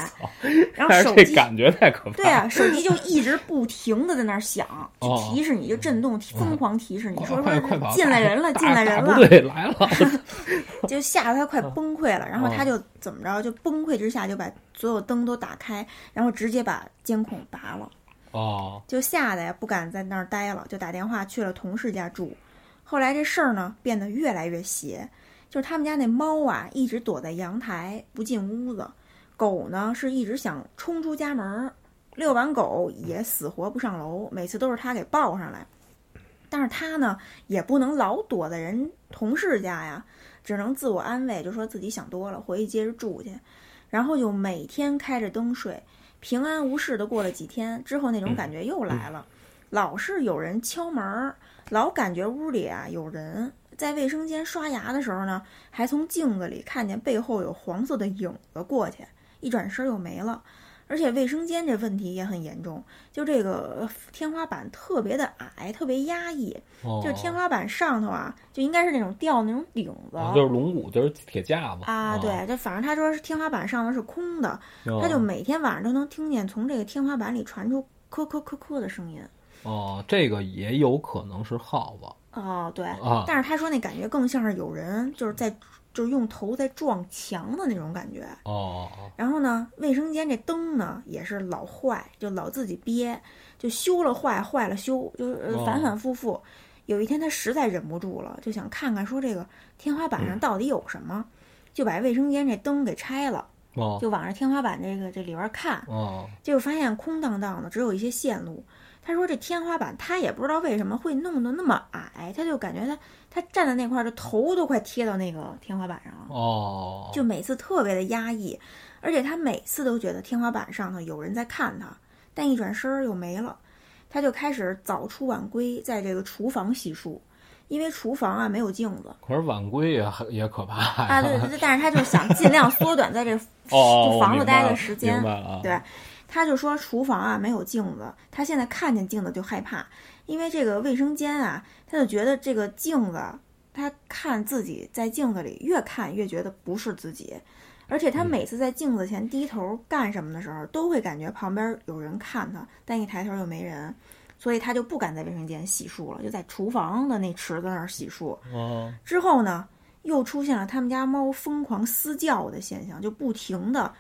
然后手机。感觉太可怕。对啊，手机就一直不停的在那儿响，就哦提示你，就震动，疯狂提示你快说说！进来人了，进来人了对，来了。[LAUGHS] [LAUGHS] 就吓得他快崩溃了。然后哦他就怎么着，就崩溃之下就把所有灯都打开，然后直接把监控拔了。哦，就吓得呀不敢在那儿待了，就打电话去了同事家住。后来这事儿呢变得越来越邪，就是他们家那猫啊一直躲在阳台不进屋子，狗呢是一直想冲出家门，遛完狗也死活不上楼，每次都是他给抱上来。但是他呢也不能老躲在人同事家呀，只能自我安慰，就说自己想多了，回去接着住去。然后就每天开着灯睡，平安无事的过了几天之后，那种感觉又来了，老是有人敲门儿，老感觉屋里啊有人。在卫生间刷牙的时候呢，还从镜子里看见背后有黄色的影子过去，一转身又没了。而且卫生间这问题也很严重，就这个呃天花板特别的矮，特别压抑，哦就天花板上头啊，就应该是那种吊那种顶子。哦就是龙骨，就是铁架子啊，对，就反正他说是天花板上头是空的，哦他就每天晚上都能听见从这个天花板里传出咯咯咯咯的声音。哦，这个也有可能是耗子哦，对，啊。但是他说那感觉更像是有人就是在就是用头在撞墙的那种感觉。哦哦然后呢，卫生间这灯呢也是老坏，就老自己憋，就修了坏，坏了修，就是反反复复。有一天他实在忍不住了，就想看看说这个天花板上到底有什么，就把卫生间这灯给拆了，哦就往这天花板这个这里边看，哦结果发现空荡荡的，只有一些线路。他说这天花板他也不知道为什么会弄得那么矮，他就感觉他他站在那块儿，这头都快贴到那个天花板上了。哦，就每次特别的压抑，而且他每次都觉得天花板上头有人在看他，但一转身儿又没了，他就开始早出晚归，在这个厨房洗漱，因为厨房啊没有镜子可是晚归也很也可怕呀。啊，对对对，但是他就想尽量缩短在这哦，房子待的的时间。对他就说厨房啊没有镜子，他现在看见镜子就害怕，因为这个卫生间啊，他就觉得这个镜子，他看自己在镜子里越看越觉得不是自己，而且他嗯。每次在镜子前低头干什么的时候，都会感觉旁边有人看他，但一抬头又没人，所以他就不敢在卫生间洗漱了，就在厨房的那池子那儿洗漱。哦，之后呢，又出现了他们家猫疯狂嘶叫的现象，就不停的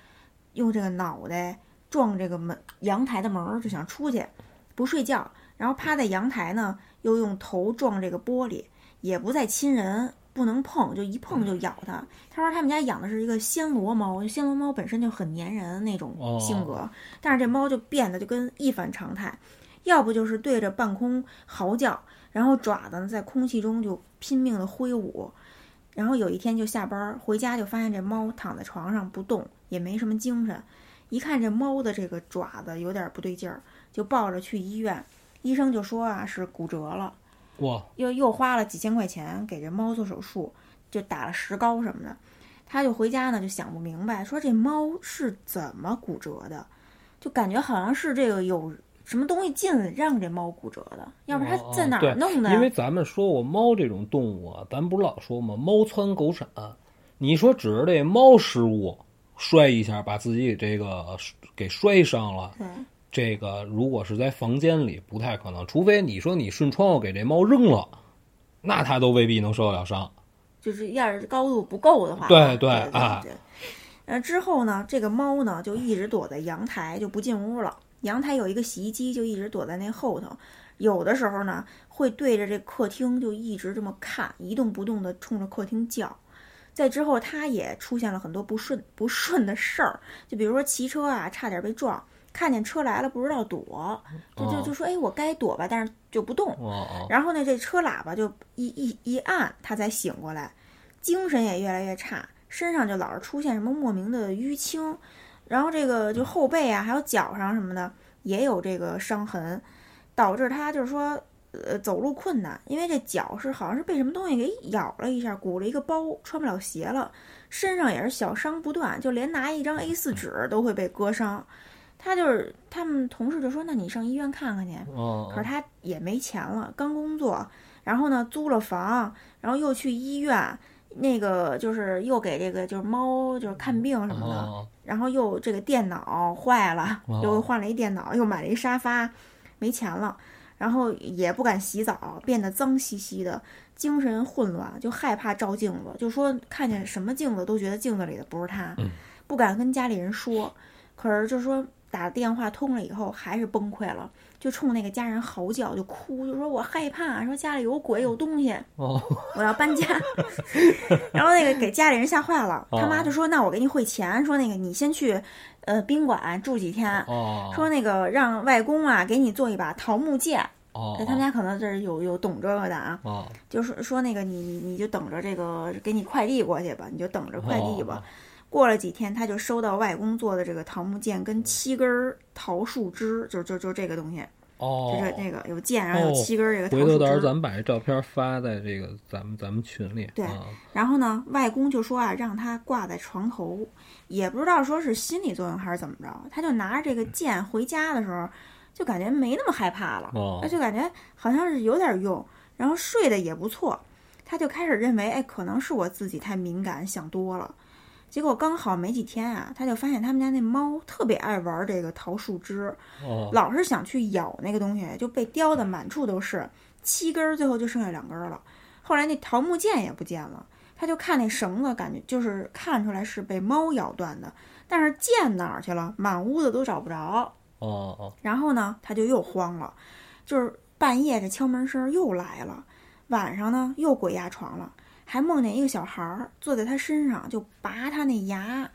用这个脑袋撞这个门阳台的门儿，就想出去，不睡觉，然后趴在阳台呢，又用头撞这个玻璃，也不再亲人，不能碰，就一碰就咬它。他说他们家养的是一个暹罗猫，暹罗猫本身就很粘人那种性格，但是这猫就变得就跟一反常态，要不就是对着半空嚎叫，然后爪子呢在空气中就拼命的挥舞。然后有一天就下班回家，就发现这猫躺在床上不动，也没什么精神。一看这猫的这个爪子有点不对劲儿，就抱着去医院。医生就说啊是骨折了，哇，又又花了几千块钱给这猫做手术，就打了石膏什么的。他就回家呢就想不明白，说这猫是怎么骨折的，就感觉好像是这个有什么东西进来让这猫骨折的，要不然它在哪儿弄的呀？因为咱们说过猫这种动物啊，咱不是老说吗？猫窜狗闪。你说指着这猫失误摔一下，把自己这个给摔伤了，对。这个如果是在房间里不太可能，除非你说你顺窗户给这猫扔了，那它都未必能受得了伤。就是要是高度不够的话，对对对啊对。呃，之后呢，这个猫呢就一直躲在阳台，就不进屋了。阳台有一个洗衣机，就一直躲在那后头。有的时候呢，会对着这客厅就一直这么看，一动不动的冲着客厅叫。在之后，他也出现了很多不顺不顺的事儿，就比如说骑车啊，差点被撞，看见车来了不知道躲，就就就说哎，我该躲吧，但是就不动。然后呢，这车喇叭就一一一按，他才醒过来，精神也越来越差，身上就老是出现什么莫名的淤青，然后这个就后背啊，还有脚上什么的也有这个伤痕，导致他就是说，呃，走路困难，因为这脚是好像是被什么东西给咬了一下，鼓了一个包，穿不了鞋了，身上也是小伤不断，就连拿一张 A 4纸都会被割伤。他就是他们同事就说：“那你上医院看看去。”哦可是他也没钱了，刚工作，然后呢租了房，然后又去医院，那个就是又给这个就是猫就是看病什么的，哦然后又这个电脑坏了，哦又换了一电脑，又买了一沙发，没钱了，然后也不敢洗澡，变得脏兮兮的，精神混乱，就害怕照镜子，就说看见什么镜子都觉得镜子里的不是他，嗯不敢跟家里人说，可是就说打电话通了以后还是崩溃了。就冲那个家人嚎叫，就哭，就说我害怕，说家里有鬼有东西，哦我要搬家。[LAUGHS] 然后那个给家里人吓坏了，哦他妈就说：“那我给你汇钱，说那个你先去呃宾馆住几天，哦，说那个让外公啊给你做一把桃木剑。哦，他们家可能这是有有懂这个的啊，哦就是说那个你你你就等着这个给你快递过去吧，你就等着快递吧。哦过了几天，他就收到外公做的这个桃木剑跟七根儿桃树枝，就就就这个东西，哦，就是那个有剑，然后有哦七根儿这个桃回头。到时候咱们把这照片发在这个咱们咱们群里。对啊然后呢，外公就说啊，让他挂在床头，也不知道说是心理作用还是怎么着，他就拿着这个剑回家的时候，就感觉没那么害怕了，哦就感觉好像是有点用，然后睡得也不错，他就开始认为，哎，可能是我自己太敏感，想多了。结果刚好没几天啊，他就发现他们家那猫特别爱玩这个桃树枝，哦老是想去咬那个东西，就被叼的满处都是，七根儿最后就剩下两根儿了。后来那桃木剑也不见了，他就看那绳子，感觉就是看出来是被猫咬断的，但是剑哪儿去了？满屋子都找不着。哦哦然后呢，他就又慌了，就是半夜这敲门声又来了，晚上呢又鬼压床了，还梦见一个小孩儿坐在他身上就拔他那牙，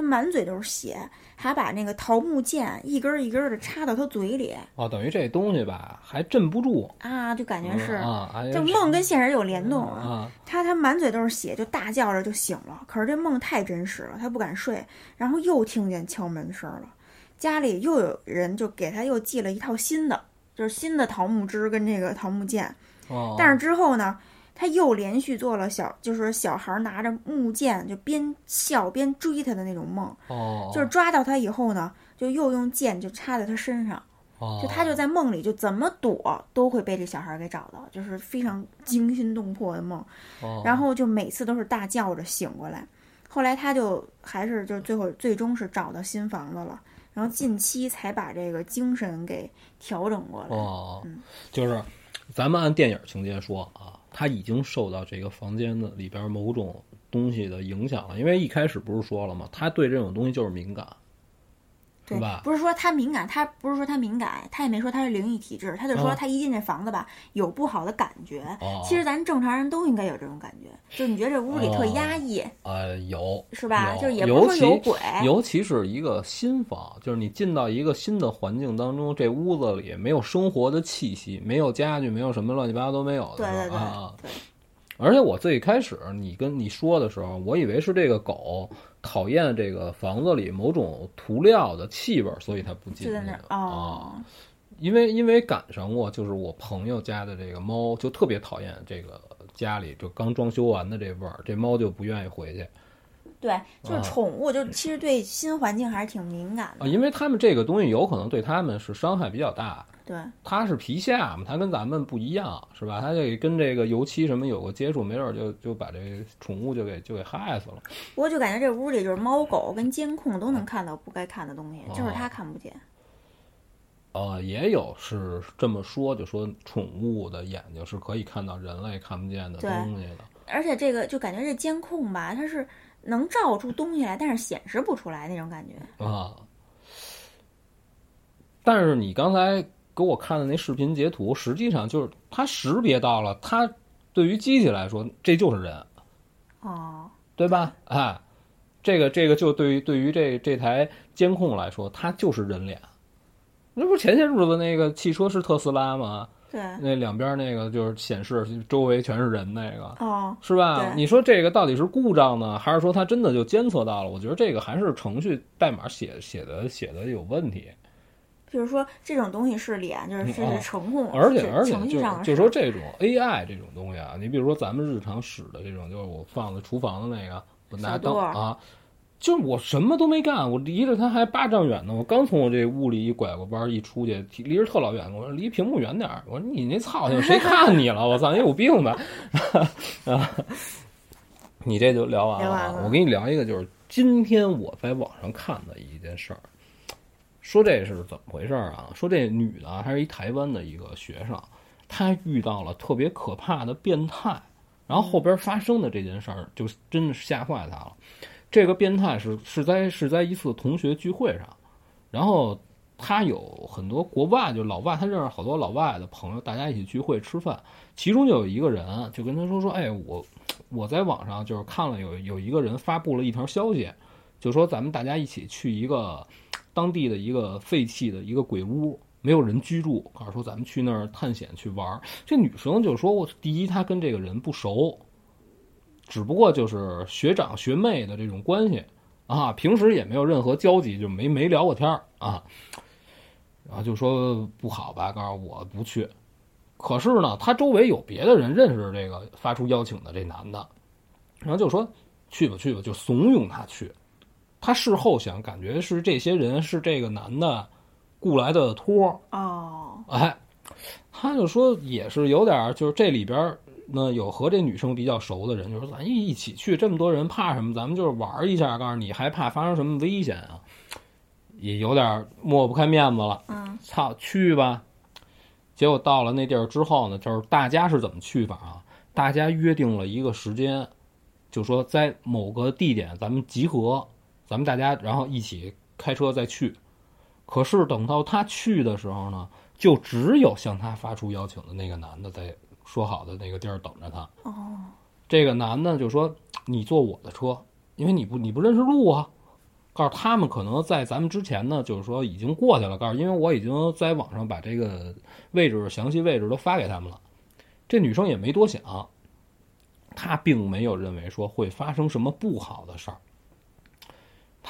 他满嘴都是血，还把那个桃木剑一根儿一根儿的插到他嘴里哦，等于这东西吧还镇不住，啊，就感觉是。啊，哎这梦跟现实有联动啊！啊，他他满嘴都是血，就大叫着就醒了。可是这梦太真实了，他不敢睡，然后又听见敲门声了。家里又有人就给他又寄了一套新的，就是新的桃木枝跟这个桃木剑。哦，但是之后呢，他又连续做了小，就是小孩拿着木剑就边笑边追他的那种梦，哦，就是抓到他以后呢，就又用剑就插在他身上，哦就他就在梦里就怎么躲都会被这小孩给找到，就是非常惊心动魄的梦。哦然后就每次都是大叫着醒过来。后来他就还是就是最后最终是找到新房子了，然后近期才把这个精神给调整过来。哦嗯，就是咱们按电影情节说啊，他已经受到这个房间的里边某种东西的影响了，因为一开始不是说了吗？他对这种东西就是敏感，对吧，不是说他敏感，他不是说他敏感，他也没说他是灵异体质，他就说哦他一进这房子吧，有不好的感觉。哦其实咱正常人都应该有这种感觉，就是你觉得这屋里特压抑，呃，有是吧？就是也不是说有鬼，尤其是一个新房，就是你进到一个新的环境当中，这屋子里没有生活的气息，没有家具，没有什么乱七八糟都没有的对对对、啊。对，而且我最开始你跟你说的时候，我以为是这个狗讨厌这个房子里某种涂料的气味，所以它不进去就在那儿啊。哦，因为因为赶上过，就是我朋友家的这个猫就特别讨厌这个家里就刚装修完的这味儿，这猫就不愿意回去对，就是啊宠物，就其实对新环境还是挺敏感的啊，的。因为他们这个东西有可能对他们是伤害比较大。对，它是皮下嘛，它跟咱们不一样，是吧？它这跟这个油漆什么有个接触，没准儿就就把这宠物就给就给害死了。不过就感觉这屋里就是猫狗跟监控都能看到不该看的东西，哦就是它看不见。呃，也有是这么说，就说宠物的眼睛是可以看到人类看不见的东西的。而且这个就感觉这监控吧，它是能照出东西来，但是显示不出来那种感觉。啊。但是你刚才给我看的那视频截图，实际上就是它识别到了，它对于机器来说，这就是人，哦，对吧？哎，这个这个就对于对于这这台监控来说，它就是人脸。那不是前些日子那个汽车是特斯拉吗？对，那两边那个就是显示周围全是人那个，哦，是吧？你说这个到底是故障呢，还是说它真的就监测到了？我觉得这个还是程序代码写写的写的有问题。就是说这种东西是脸，就是是嗯是程控，而且而且就就说这种 AI 这种东西啊，你比如说咱们日常使的这种，就是我放在厨房的那个，我拿灯小舵儿啊，就是我什么都没干，我离着它还八丈远呢，我刚从我这屋里一拐过弯一出去，离着特老远，我说离屏幕远点儿，我说你那操性谁看你了？我操，你有病吧？[LAUGHS] 啊，你这就聊完了啊，聊完了我给你聊一个，就是今天我在网上看的一件事儿。说这是怎么回事儿啊？说这女的，她是一台湾的一个学生，她遇到了特别可怕的变态，然后后边发生的这件事儿就真的是吓坏她了。这个变态是是在是在一次同学聚会上，然后他有很多国外就老外，他认识好多老外的朋友，大家一起聚会吃饭，其中就有一个人就跟他说说，哎，我我在网上就是看了有有一个人发布了一条消息，就说咱们大家一起去一个当地的一个废弃的一个鬼屋，没有人居住，告诉说咱们去那儿探险去玩。这女生就说，我第一她跟这个人不熟，只不过就是学长学妹的这种关系啊，平时也没有任何交集，就没没聊过天儿啊。然后就说不好吧，告诉我不去。可是呢，他周围有别的人认识这个发出邀请的这男的，然后就说去吧去吧，就怂恿他去。他事后想，感觉是这些人是这个男的雇来的托儿，哦，哎，他就说也是有点儿，就是这里边儿呢有和这女生比较熟的人，就说咱一一起去，这么多人怕什么？咱们就是玩儿一下，告诉你还怕发生什么危险啊？也有点儿抹不开面子了。嗯，操，去吧。结果到了那地儿之后呢，就是大家是怎么去法啊？大家约定了一个时间，就说在某个地点咱们集合，咱们大家然后一起开车再去。可是等到他去的时候呢，就只有向他发出邀请的那个男的在说好的那个地儿等着他。哦，这个男的就说：“你坐我的车，因为你不你不认识路啊。”告诉他们可能在咱们之前呢，就是说已经过去了。告诉因为我已经在网上把这个位置详细位置都发给他们了。这女生也没多想，她并没有认为说会发生什么不好的事儿。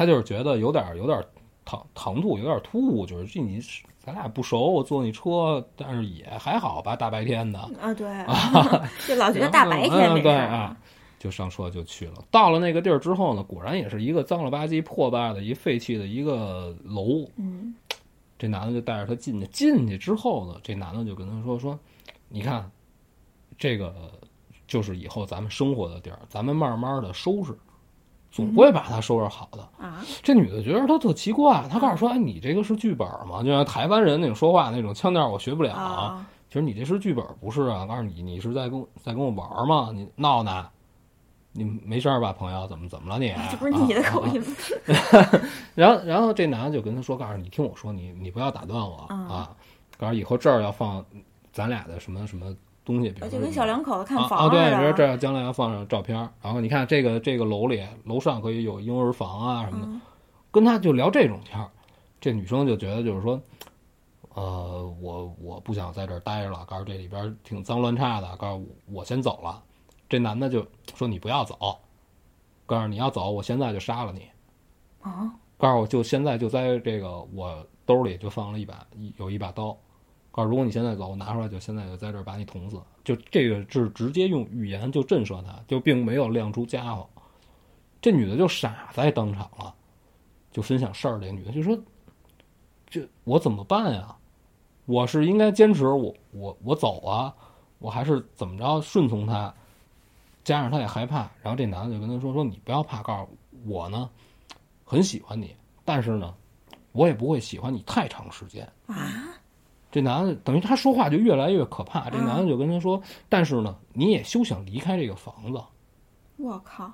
她就是觉得有点有点唐唐突，有点突兀，就是这你咱俩不熟，我坐你车，但是也还好吧，大白天的。啊，对啊，[LAUGHS] 就老觉得大白天嗯对没事儿啊，就上车就去了。到了那个地儿之后呢，果然也是一个脏了吧唧、破败的一废弃的一个楼。嗯这男的就带着他进去，进去之后呢，这男的就跟他说说，你看，这个就是以后咱们生活的地儿，咱们慢慢的收拾，总会把它收拾好的。啊，这女的觉得她特奇怪，她告诉说：“哎，你这个是剧本吗？就像台湾人那种说话那种腔调，我学不了。啊，其实你这是剧本，不是啊？告诉你，你是在跟在跟我玩吗？你闹呢？你没事儿吧，朋友？怎么怎么了你？这不是你的口音啊吗？啊 [LAUGHS] 然后，然后这男的就跟她说：“告诉你，听我说，你你不要打断我嗯啊！告诉以后这儿要放咱俩的什么什么东西，比如说就跟小两口子看房对，比如。这儿将来要放上照片，然后你看这个这个楼里楼上可以有婴儿房啊什么的，嗯跟他就聊这种天儿，这女生就觉得就是说，呃，我我不想在这儿待着了，告诉这里边儿挺脏乱差的，告诉我我先走了。这男的就说你不要走，告诉你要走，我现在就杀了你。啊，告诉我就现在就在这个我兜里就放了一把一有一把刀，告诉如果你现在走，我拿出来就现在就在这儿把你捅死。就这个是直接用语言就震慑他，就并没有亮出家伙。这女的就傻在当场了，就分享事儿。这女的就说：“这我怎么办呀？我是应该坚持我我我走啊，我还是怎么着顺从他？加上他也害怕，然后这男的就跟他说：说你不要怕，告诉我呢。”很喜欢你，但是呢，我也不会喜欢你太长时间。啊，这男的等于他说话就越来越可怕。这嗯男的就跟他说：“但是呢，你也休想离开这个房子。我靠，”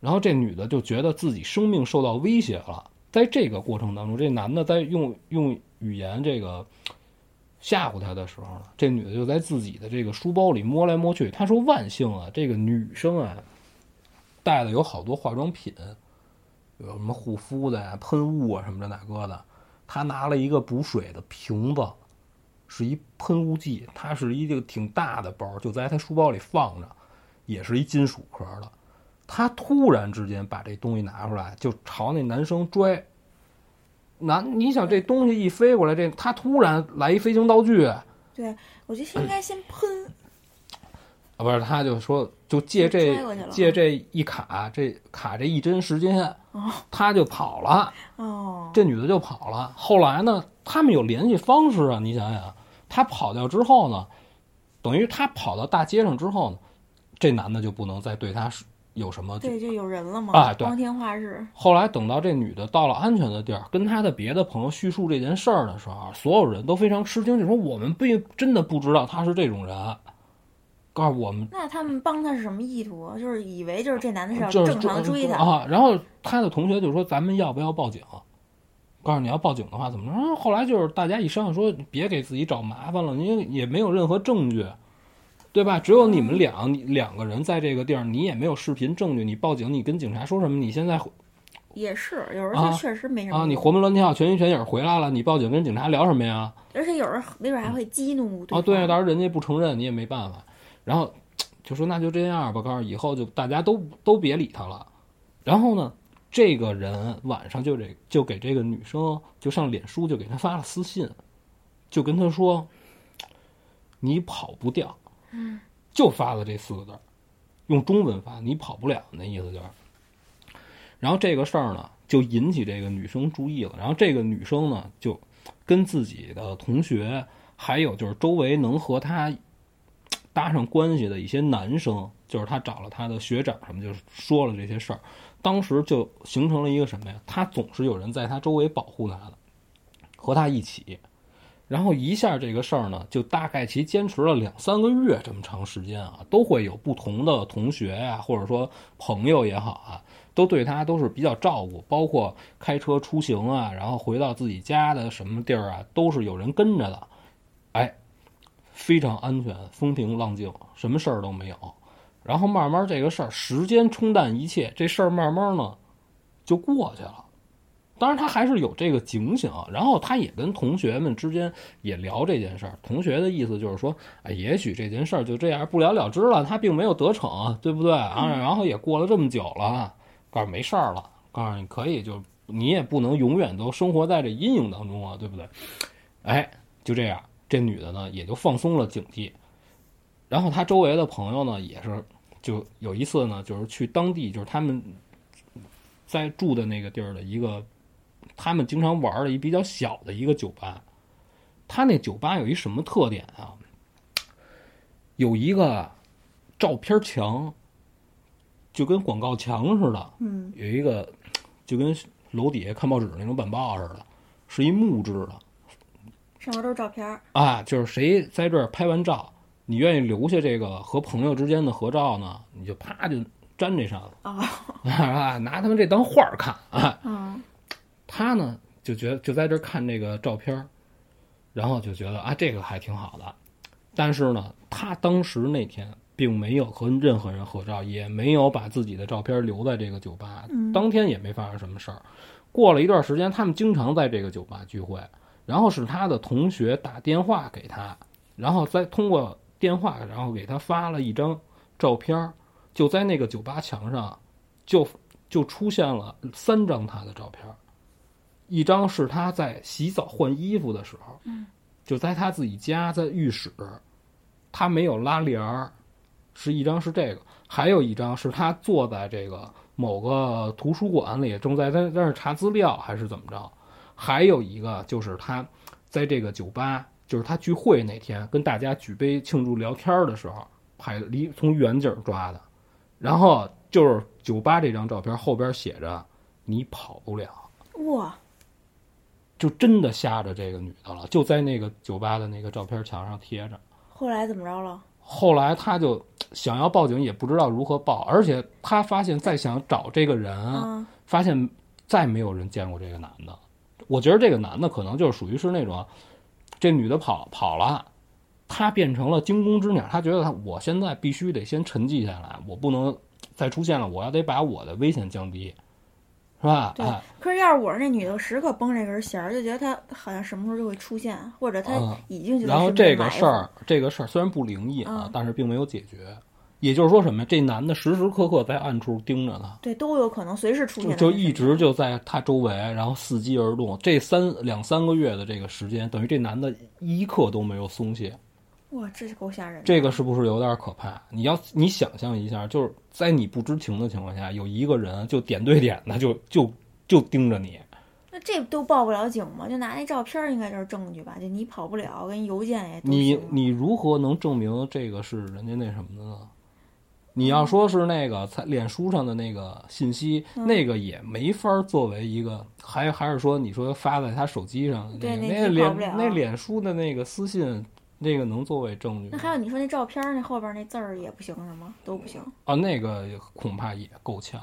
然后这女的就觉得自己生命受到威胁了。在这个过程当中，这男的在用用语言这个吓唬她的时候呢，这女的就在自己的这个书包里摸来摸去。她说：“万幸啊，这个女生啊，带的有好多化妆品。”有什么护肤的呀、喷雾啊什么的那个的，他拿了一个补水的瓶子，是一喷雾剂，它是一个挺大的包，就在他书包里放着，也是一金属壳的。他突然之间把这东西拿出来，就朝那男生拽。男，你想这东西一飞过来，这他突然来一飞行道具，对，我觉得应该先喷，啊不是，他就说就借这借这一卡，这卡这一针时间哦，他就跑了。哦，这女的就跑了。后来呢，他们有联系方式啊，你想想，他跑掉之后呢，等于他跑到大街上之后呢，这男的就不能再对他是有什么。对，就有人了嘛，啊对光天化日，后来等到这女的到了安全的地儿，跟她的别的朋友叙述这件事儿的时候，所有人都非常吃惊，就说我们并真的不知道他是这种人，告诉我们那他们帮他是什么意图？就是以为就是这男的是要正常的追他，啊。然后他的同学就说：“咱们要不要报警？”告诉你要报警的话怎么着？后后来就是大家一商量说，别给自己找麻烦了，因为也没有任何证据，对吧？只有你们俩两个人在这个地儿，你也没有视频证据，你报警，你跟警察说什么？你现在也是，有时啊候他确实没什么啊，你用活蹦乱跳、全心全影回来了，你报警跟警察聊什么呀？而且有人没准还会激怒啊，对，啊到时候人家不承认，你也没办法。然后 [TSK] 就说那就这样吧，告诉以后就大家都都别理他了。然后呢，这个人晚上就这就给这个女生就上脸书就给她发了私信，就跟她说你跑不掉，嗯，就发了这四个字，用中文发，你跑不了，那意思就是。然后这个事儿呢，就引起这个女生注意了。然后这个女生呢，就跟自己的同学，还有就是周围能和她搭上关系的一些男生，就是她找了她的学长什么，就说了这些事儿。当时就形成了一个什么呀？他总是有人在他周围保护他的，和他一起。然后一下这个事儿呢，就大概其坚持了两三个月这么长时间啊，都会有不同的同学呀、或者说朋友也好啊，都对他都是比较照顾，包括开车出行啊，然后回到自己家的什么地儿啊，都是有人跟着的，哎，非常安全，风平浪静，什么事儿都没有。然后慢慢这个事儿，时间冲淡一切，这事儿慢慢呢就过去了。当然，他还是有这个警醒，然后他也跟同学们之间也聊这件事儿。同学的意思就是说，哎，也许这件事儿就这样不了了之了，他并没有得逞，对不对啊？然后也过了这么久了，告诉没事儿了，告诉你可以就你也不能永远都生活在这阴影当中啊，对不对？哎，就这样，这女的呢也就放松了警惕。然后她周围的朋友呢，也是就有一次呢，就是去当地，就是他们在住的那个地儿的一个，他们经常玩的一比较小的一个酒吧。他那酒吧有一什么特点啊？有一个照片墙，就跟广告墙似的，嗯，有一个就跟楼底下看报纸那种板报似的，是一木质的上面都是照片儿，啊。就是谁在这儿拍完照，你愿意留下这个和朋友之间的合照呢，你就啪就粘这上了，[LAUGHS] 啊，拿他们这当画儿看啊。嗯，他呢就觉得就在这儿看这个照片儿，然后就觉得啊这个还挺好的，但是呢，他当时那天并没有和任何人合照，也没有把自己的照片留在这个酒吧，嗯当天也没发生什么事儿。过了一段时间，他们经常在这个酒吧聚会，然后是他的同学打电话给他，然后再通过电话，然后给他发了一张照片儿，就在那个酒吧墙上，就就出现了三张他的照片儿。一张是他在洗澡换衣服的时候，就在他自己家在浴室，他没有拉帘儿，是一张是这个，还有一张是他坐在这个某个图书馆里，正在在在那儿查资料还是怎么着，还有一个就是他在这个酒吧，就是他聚会那天跟大家举杯庆祝聊天的时候拍的，离从远景抓的，然后就是酒吧这张照片后边写着“你跑不了”。哇，就真的吓着这个女的了，就在那个酒吧的那个照片墙上贴着。后来怎么着了？后来他就想要报警，也不知道如何报，而且他发现再想找这个人，嗯，发现再没有人见过这个男的。我觉得这个男的可能就是属于是那种，这女的跑跑了，她变成了惊弓之鸟，她觉得她我现在必须得先沉寂下来，我不能再出现了，我要得把我的危险降低，是吧？对哎，可是要是我是那女的，时刻绷这根弦儿，就觉得她好像什么时候就会出现，或者她嗯已经就在然后这个事儿，这个事儿虽然不灵异啊，嗯但是并没有解决。也就是说什么呀？这男的时时刻刻在暗处盯着他，对都有可能随时出现就一直就在他周围，然后伺机而动。这三两三个月的这个时间，等于这男的一刻都没有松懈。哇，这是够吓人的。这个是不是有点可怕？你要你想象一下，就是在你不知情的情况下，有一个人就点对点的就就就盯着你，那这都报不了警吗？就拿那照片儿应该就是证据吧？就你跑不了，跟邮件也你你如何能证明这个是人家那什么的呢？你要说是那个在脸书上的那个信息，嗯那个也没法作为一个，还还是说你说发在他手机上，对那个那脸那脸书的那个私信，那个能作为证据？那还有你说那照片儿那后边儿那字儿也不行是吗？都不行。啊，那个恐怕也够呛。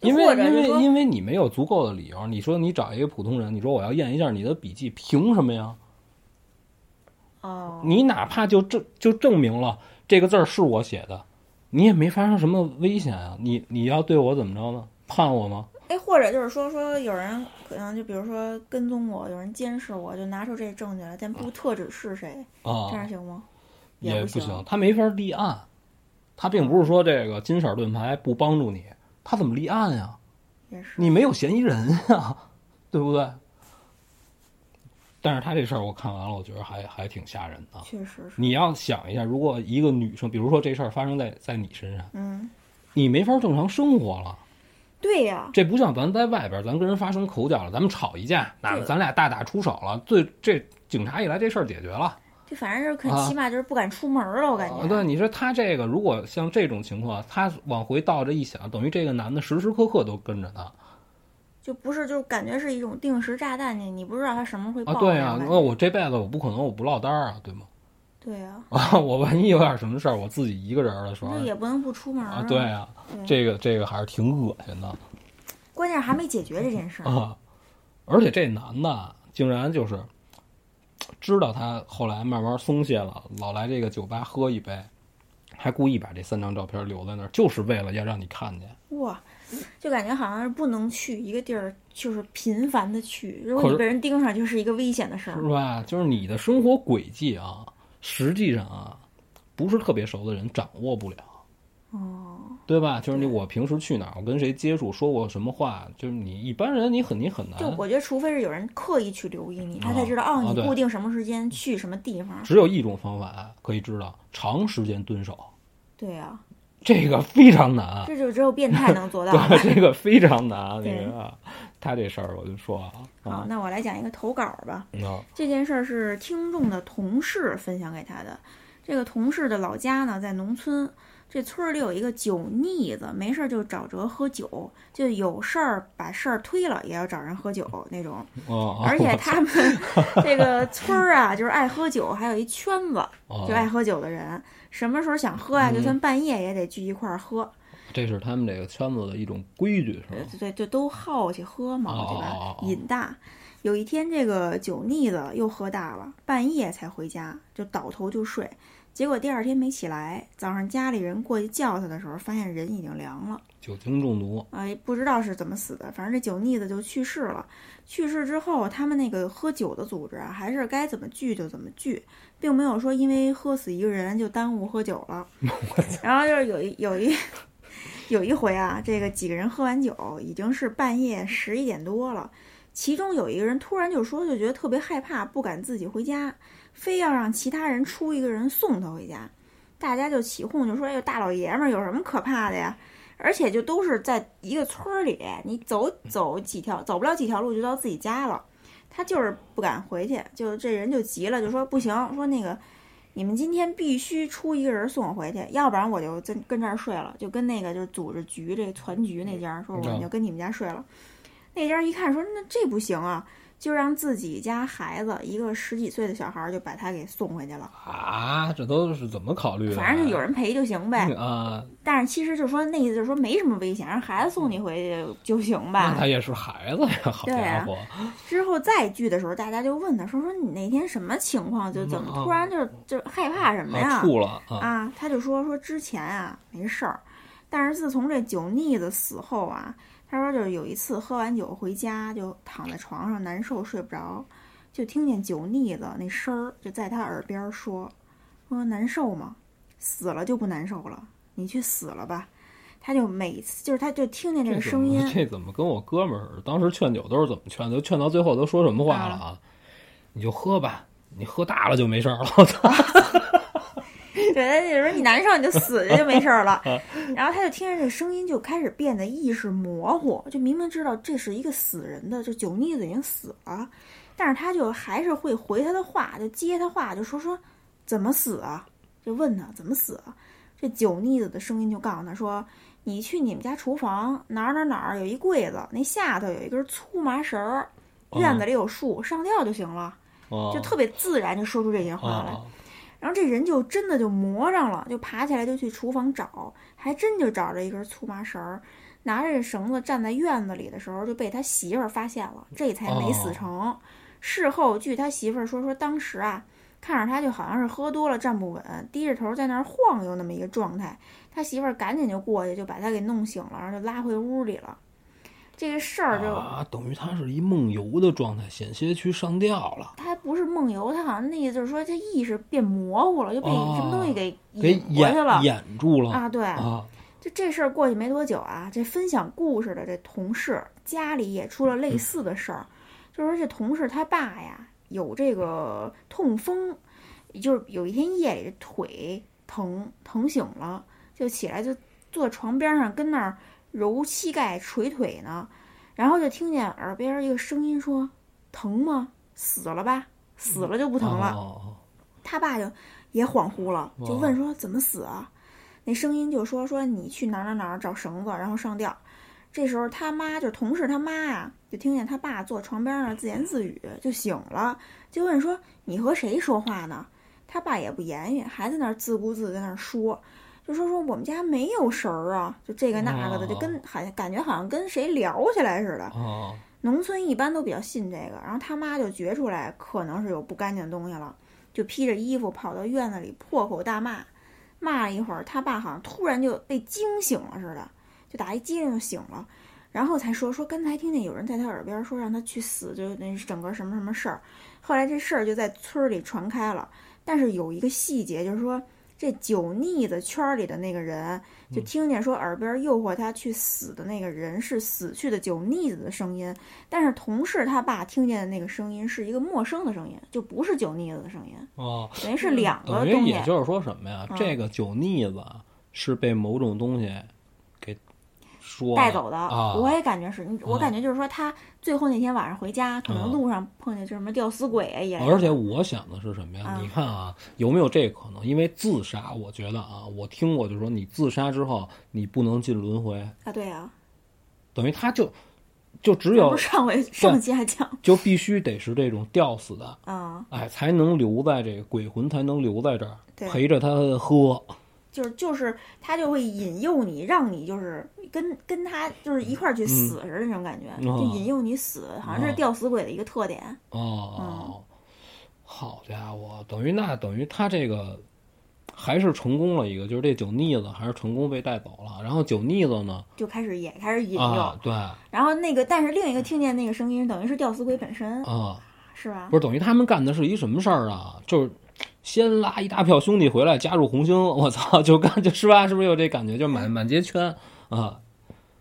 因为因为因为你没有足够的理由，你说你找一个普通人，你说我要验一下你的笔记，凭什么呀？哦，你哪怕就证就证明了这个字儿是我写的，你也没发生什么危险啊！你你要对我怎么着呢？判我吗？哎，或者就是说说有人可能就比如说跟踪我，有人监视我，就拿出这证据来，但不特指是谁，啊这，样行吗？不也不行，他没法立案。他并不是说这个金色盾牌不帮助你，他怎么立案呀？也是。你没有嫌疑人呀，[LAUGHS] 对不对？但是他这事儿我看完了，我觉得还还挺吓人的。确实是。你要想一下，如果一个女生，比如说这事儿发生在在你身上，嗯，你没法正常生活了。对呀，这不像咱在外边，咱跟人发生口角了，咱们吵一架，那对咱俩大打出手了，最这警察一来，这事儿解决了。这反正是可啊起码就是不敢出门了，我感觉。啊对，你说他这个如果像这种情况，他往回倒着一想，等于这个男的时时刻刻都跟着他就不是，就是感觉是一种定时炸弹，你你不知道他什么时候会啊。爆。对啊，那那我这辈子我不可能我不落单儿啊，对吗？对啊，啊，我万一有点什么事儿，我自己一个人儿的时候那也不能不出门啊，对啊，对这个这个还是挺恶心的关键是还没解决这件事儿。啊。而且这男的竟然就是知道他后来慢慢松懈了，老来这个酒吧喝一杯，还故意把这三张照片留在那儿，就是为了要让你看见。哇，就感觉好像是不能去一个地儿，就是频繁的去。如果你被人盯上，就是一个危险的事儿是。吧？就是你的生活轨迹啊，实际上啊，不是特别熟的人掌握不了。哦，对吧？就是你我平时去哪儿，我跟谁接触，说过什么话，就是你一般人你很你很难就，我觉得，除非是有人刻意去留意你，他才知道哦，你固定什么时间去什么地方。只有一种方法可以知道，长时间蹲守，对啊，这个非常难。这就只有变态能做到 [LAUGHS] 对，这个非常难。那个啊他这事儿我就说啊，那我来讲一个投稿吧。那这件事儿是听众的同事分享给他的。这个同事的老家呢在农村，这村儿里有一个酒腻子，没事儿就找辙喝酒，就有事儿把事儿推了也要找人喝酒那种。哦，[LAUGHS] 而且他们这个村儿啊，就是爱喝酒，还有一圈子，哦就爱喝酒的人，什么时候想喝呀、嗯就算半夜也得聚一块儿喝。这是他们这个圈子的一种规矩，是吧？对，就都好去喝嘛，哦对吧？哦哦哦瘾大。有一天，这个酒腻子又喝大了，半夜才回家，就倒头就睡。结果第二天没起来，早上家里人过去叫他的时候，发现人已经凉了。酒精中毒，哎，不知道是怎么死的，反正这酒腻子就去世了。去世之后，他们那个喝酒的组织啊，还是该怎么聚就怎么聚，并没有说因为喝死一个人就耽误喝酒了。[LAUGHS] 然后就是有一有一有一回啊，这个几个人喝完酒，已经是半夜十一点多了。其中有一个人突然就说，就觉得特别害怕，不敢自己回家，非要让其他人出一个人送他回家。大家就起哄，就说：“哎呦，大老爷们儿有什么可怕的呀？”而且就都是在一个村儿里，你走走几条，走不了几条路就到自己家了。他就是不敢回去，就这人就急了，就说不行，说那个你们今天必须出一个人送我回去，要不然我就跟跟这儿睡了，就跟那个就是组织局这团局那家说，我就跟你们家睡了。那家一看说那这不行啊，就让自己家孩子一个十几岁的小孩儿就把他给送回去了。啊，这都是怎么考虑的？反正就有人陪就行呗。啊，但是其实就是说那意思就是说没什么危险，让孩子送你回去就行吧那他。也是孩子呀，好家伙！之后再聚的时候，大家就问他说说你那天什么情况，就怎么突然就就害怕什么呀啊，？吐了啊！啊，他就说说之前啊没事儿，但是自从这酒腻子死后啊，他说就是有一次喝完酒回家就躺在床上难受睡不着，就听见酒腻子那声儿就在他耳边说说难受吗？死了就不难受了，你去死了吧。他就每次就是他就听见这个声音么，这怎么跟我哥们儿？当时劝酒都是怎么劝的？劝到最后都说什么话了啊？你就喝吧，你喝大了就没事儿了。[LAUGHS] 对，他就说你难受你就死去就没事儿了。[LAUGHS] 然后他就听着这声音就开始变得意识模糊，就明明知道这是一个死人的，就酒腻子已经死了，但是他就还是会回他的话，就接他话，就说说怎么死啊？就问他怎么死啊？这酒腻子的声音就告诉他说：“你去你们家厨房哪儿哪儿哪儿有一柜子，那下头有一根粗麻绳儿，院子里有树，上吊就行了。”就就特别自然就说出这些话来。啊，然后这人就真的就魔怔了，就爬起来就去厨房找，还真就找着一根粗麻绳儿，拿着这绳子站在院子里的时候，就被他媳妇儿发现了，这才没死成。事后据他媳妇儿说，说当时啊，看着他就好像是喝多了站不稳，低着头在那儿晃悠那么一个状态，他媳妇儿赶紧就过去就把他给弄醒了，然后就拉回屋里了。这个事儿就啊，等于他是一梦游的状态，险些去上吊了，他还不是梦游，他好像那意思就是说他意识变模糊了，就被哦什么东西给给掩去了掩掩住了啊！对，啊！就这事儿过去没多久啊，这分享故事的这同事家里也出了类似的事儿，就是说这同事他爸呀有这个痛风，就是有一天夜里腿疼疼醒了，就起来就坐床边上跟那儿揉膝盖捶腿呢，然后就听见耳边一个声音说：“疼吗？死了吧？死了就不疼了。哦他爸就也恍惚了，就问说怎么死啊？那声音就说说你去哪儿哪儿哪儿找绳子，然后上吊。这时候他妈就同事他妈呀，就听见他爸坐床边上自言自语，就醒了，就问说你和谁说话呢？他爸也不言语，还在那儿自顾自在那儿说，就说说我们家没有神儿啊，就这个那个的，就跟好像感觉好像跟谁聊起来似的。哦农村一般都比较信这个，然后他妈就觉出来可能是有不干净的东西了，就披着衣服跑到院子里破口大骂，骂了一会儿，他爸好像突然就被惊醒了似的，就打一激灵就醒了，然后才说说刚才听见有人在他耳边说让他去死，就那整个什么什么事儿，后来这事儿就在村儿里传开了，但是有一个细节就是说。这酒腻子圈儿里的那个人，就嗯听见说耳边诱惑他去死的那个人是死去的酒腻子的声音，但是同事他爸听见的那个声音是一个陌生的声音，就不是酒腻子的声音，哦，等于是两个东西。也就是说什么呀？嗯这个酒腻子啊是被某种东西给说带走的，啊，我也感觉是，我啊。感觉就是说，他最后那天晚上回家，可啊。能路上碰见就什么吊死鬼啊一类的，而且我想的是什么呀？啊。你看啊，有没有这可能？因为自杀，我觉得啊，我听过，就是说你自杀之后，你不能进轮回，啊，对啊，等于他就就只有上回上期还讲就必须得是这种吊死的，啊，哎，才能留在这个鬼魂才能留在这儿，陪着他喝。就是就是他就会引诱你，让你就是跟跟他就是一块儿去死似的那种感觉，嗯就引诱你死，好像是啊吊死鬼的一个特点。哦，好家伙，等于那等于他这个还是成功了一个，就是这酒腻子还是成功被带走了。然后酒腻子呢，就开始也开始引诱，啊，对然后那个但是另一个听见那个声音，等于是吊死鬼本身，啊，是吧不？是等于他们干的是一什么事儿啊？就是先拉一大票兄弟回来加入红星，[LAUGHS] 我操，就干就是吧？是不是有这感觉？就满满街圈啊！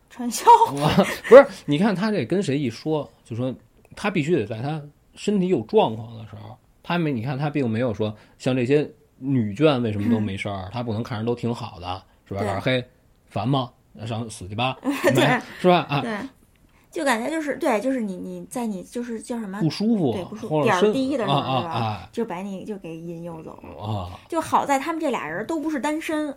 传销我 [LAUGHS] 不是，你看他这跟谁一说，就说他必须得在他身体有状况的时候，他没，你看他并没有说像这些女眷为什么都没事儿，他不能看着都挺好的，是吧？对老黑烦吗？上死去吧，[LAUGHS] 没是吧？啊，对，就感觉就是对，就是你你在你就是叫什么不舒服，对不舒服点儿低的时候啊是吧啊就把你就给引诱走。了啊就好在他们这俩人都不是单身，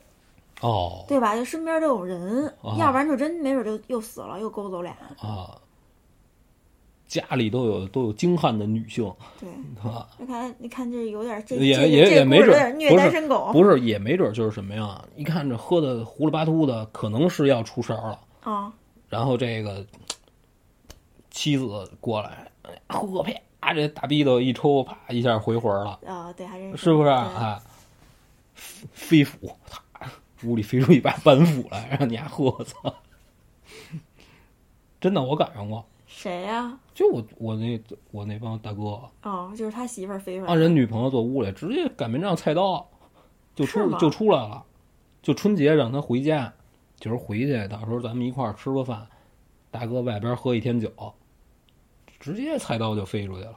哦对吧？就身边都有人，啊要不然就真没准就又死了，又勾走俩。啊，家里都有都有精悍的女性，对？[LAUGHS] 你看，你看这有点这也这个也也没准不是单身狗不是，也没准就是什么呀？一看这喝的糊里巴涂的，可能是要出事儿了。啊，然后这个妻子过来，哎喝啪，这大逼斗一抽，啪一下回魂了，啊，对，还真是不是对啊？飞斧，啪，屋里飞出一把 [LAUGHS] 板斧来，让你丫喝，我操！真的，我赶上过，谁呀？就我我那我那帮大哥哦，就是他媳妇儿飞出来啊，人女朋友坐屋里，直接擀面杖菜刀就出就出来了，就春节让他回家，就是回去，到时候咱们一块儿吃个饭，大哥外边喝一天酒，直接菜刀就飞出去了。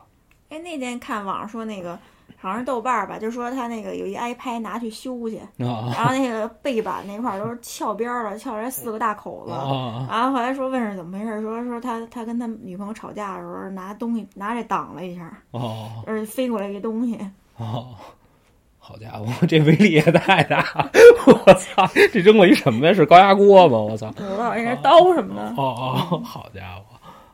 哎，那天看网上说那个好像是豆瓣儿吧，就说他那个有一 iPad 拿去修去，啊然后那个背板那块儿都是翘边儿了，翘出来四个大口子。啊然后后来说问是怎么回事，说说他他跟他女朋友吵架的时候拿东西拿这挡了一下，哦而且飞过来一个东西，哦！好家伙，[LAUGHS] 这威力也太大了！[LAUGHS] 我操，这扔过一什么呀？是高压锅吗？我操！不知道人家刀什么的哦哦，好家伙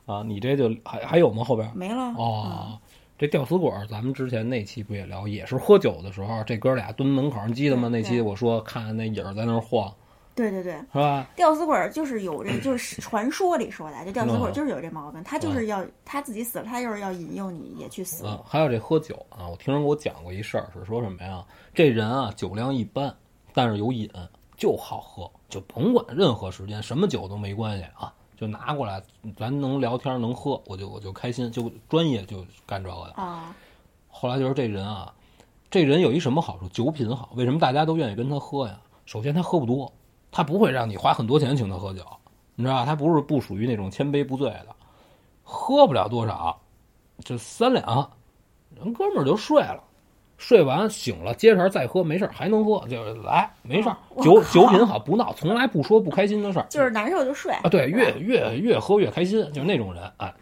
啊！你这就还还有吗？后边？没了。哦，这吊死鬼儿，咱们之前那期不也聊，也是喝酒的时候，这哥俩蹲门口，你记得吗？那期我说看那影儿在那儿晃，对对对，是吧？吊死鬼儿就是有这，就是 [COUGHS] 传说里说的，这吊死鬼就是有这毛病，他就是要他自己死了，他就是要引诱你也去死。啊，还有这喝酒啊，我听人给我讲过一事儿，是说什么呀？这人啊，酒量一般，但是有瘾，就好喝，就甭管任何时间，什么酒都没关系啊，就拿过来，咱能聊天能喝，我就我就开心，就专业就干这个的。啊，后来就是这人啊，这人有一什么好处？酒品好。为什么大家都愿意跟他喝呀？首先他喝不多，他不会让你花很多钱请他喝酒，你知道吧？他不是不属于那种千杯不醉的，喝不了多少，就三两，人哥们儿就睡了。睡完醒了，接着再喝，没事儿还能喝，就是来没事儿。酒酒品好，不闹，从来不说不开心的事儿。就是难受就睡啊，对，越越越喝越开心，就是那种人。哎，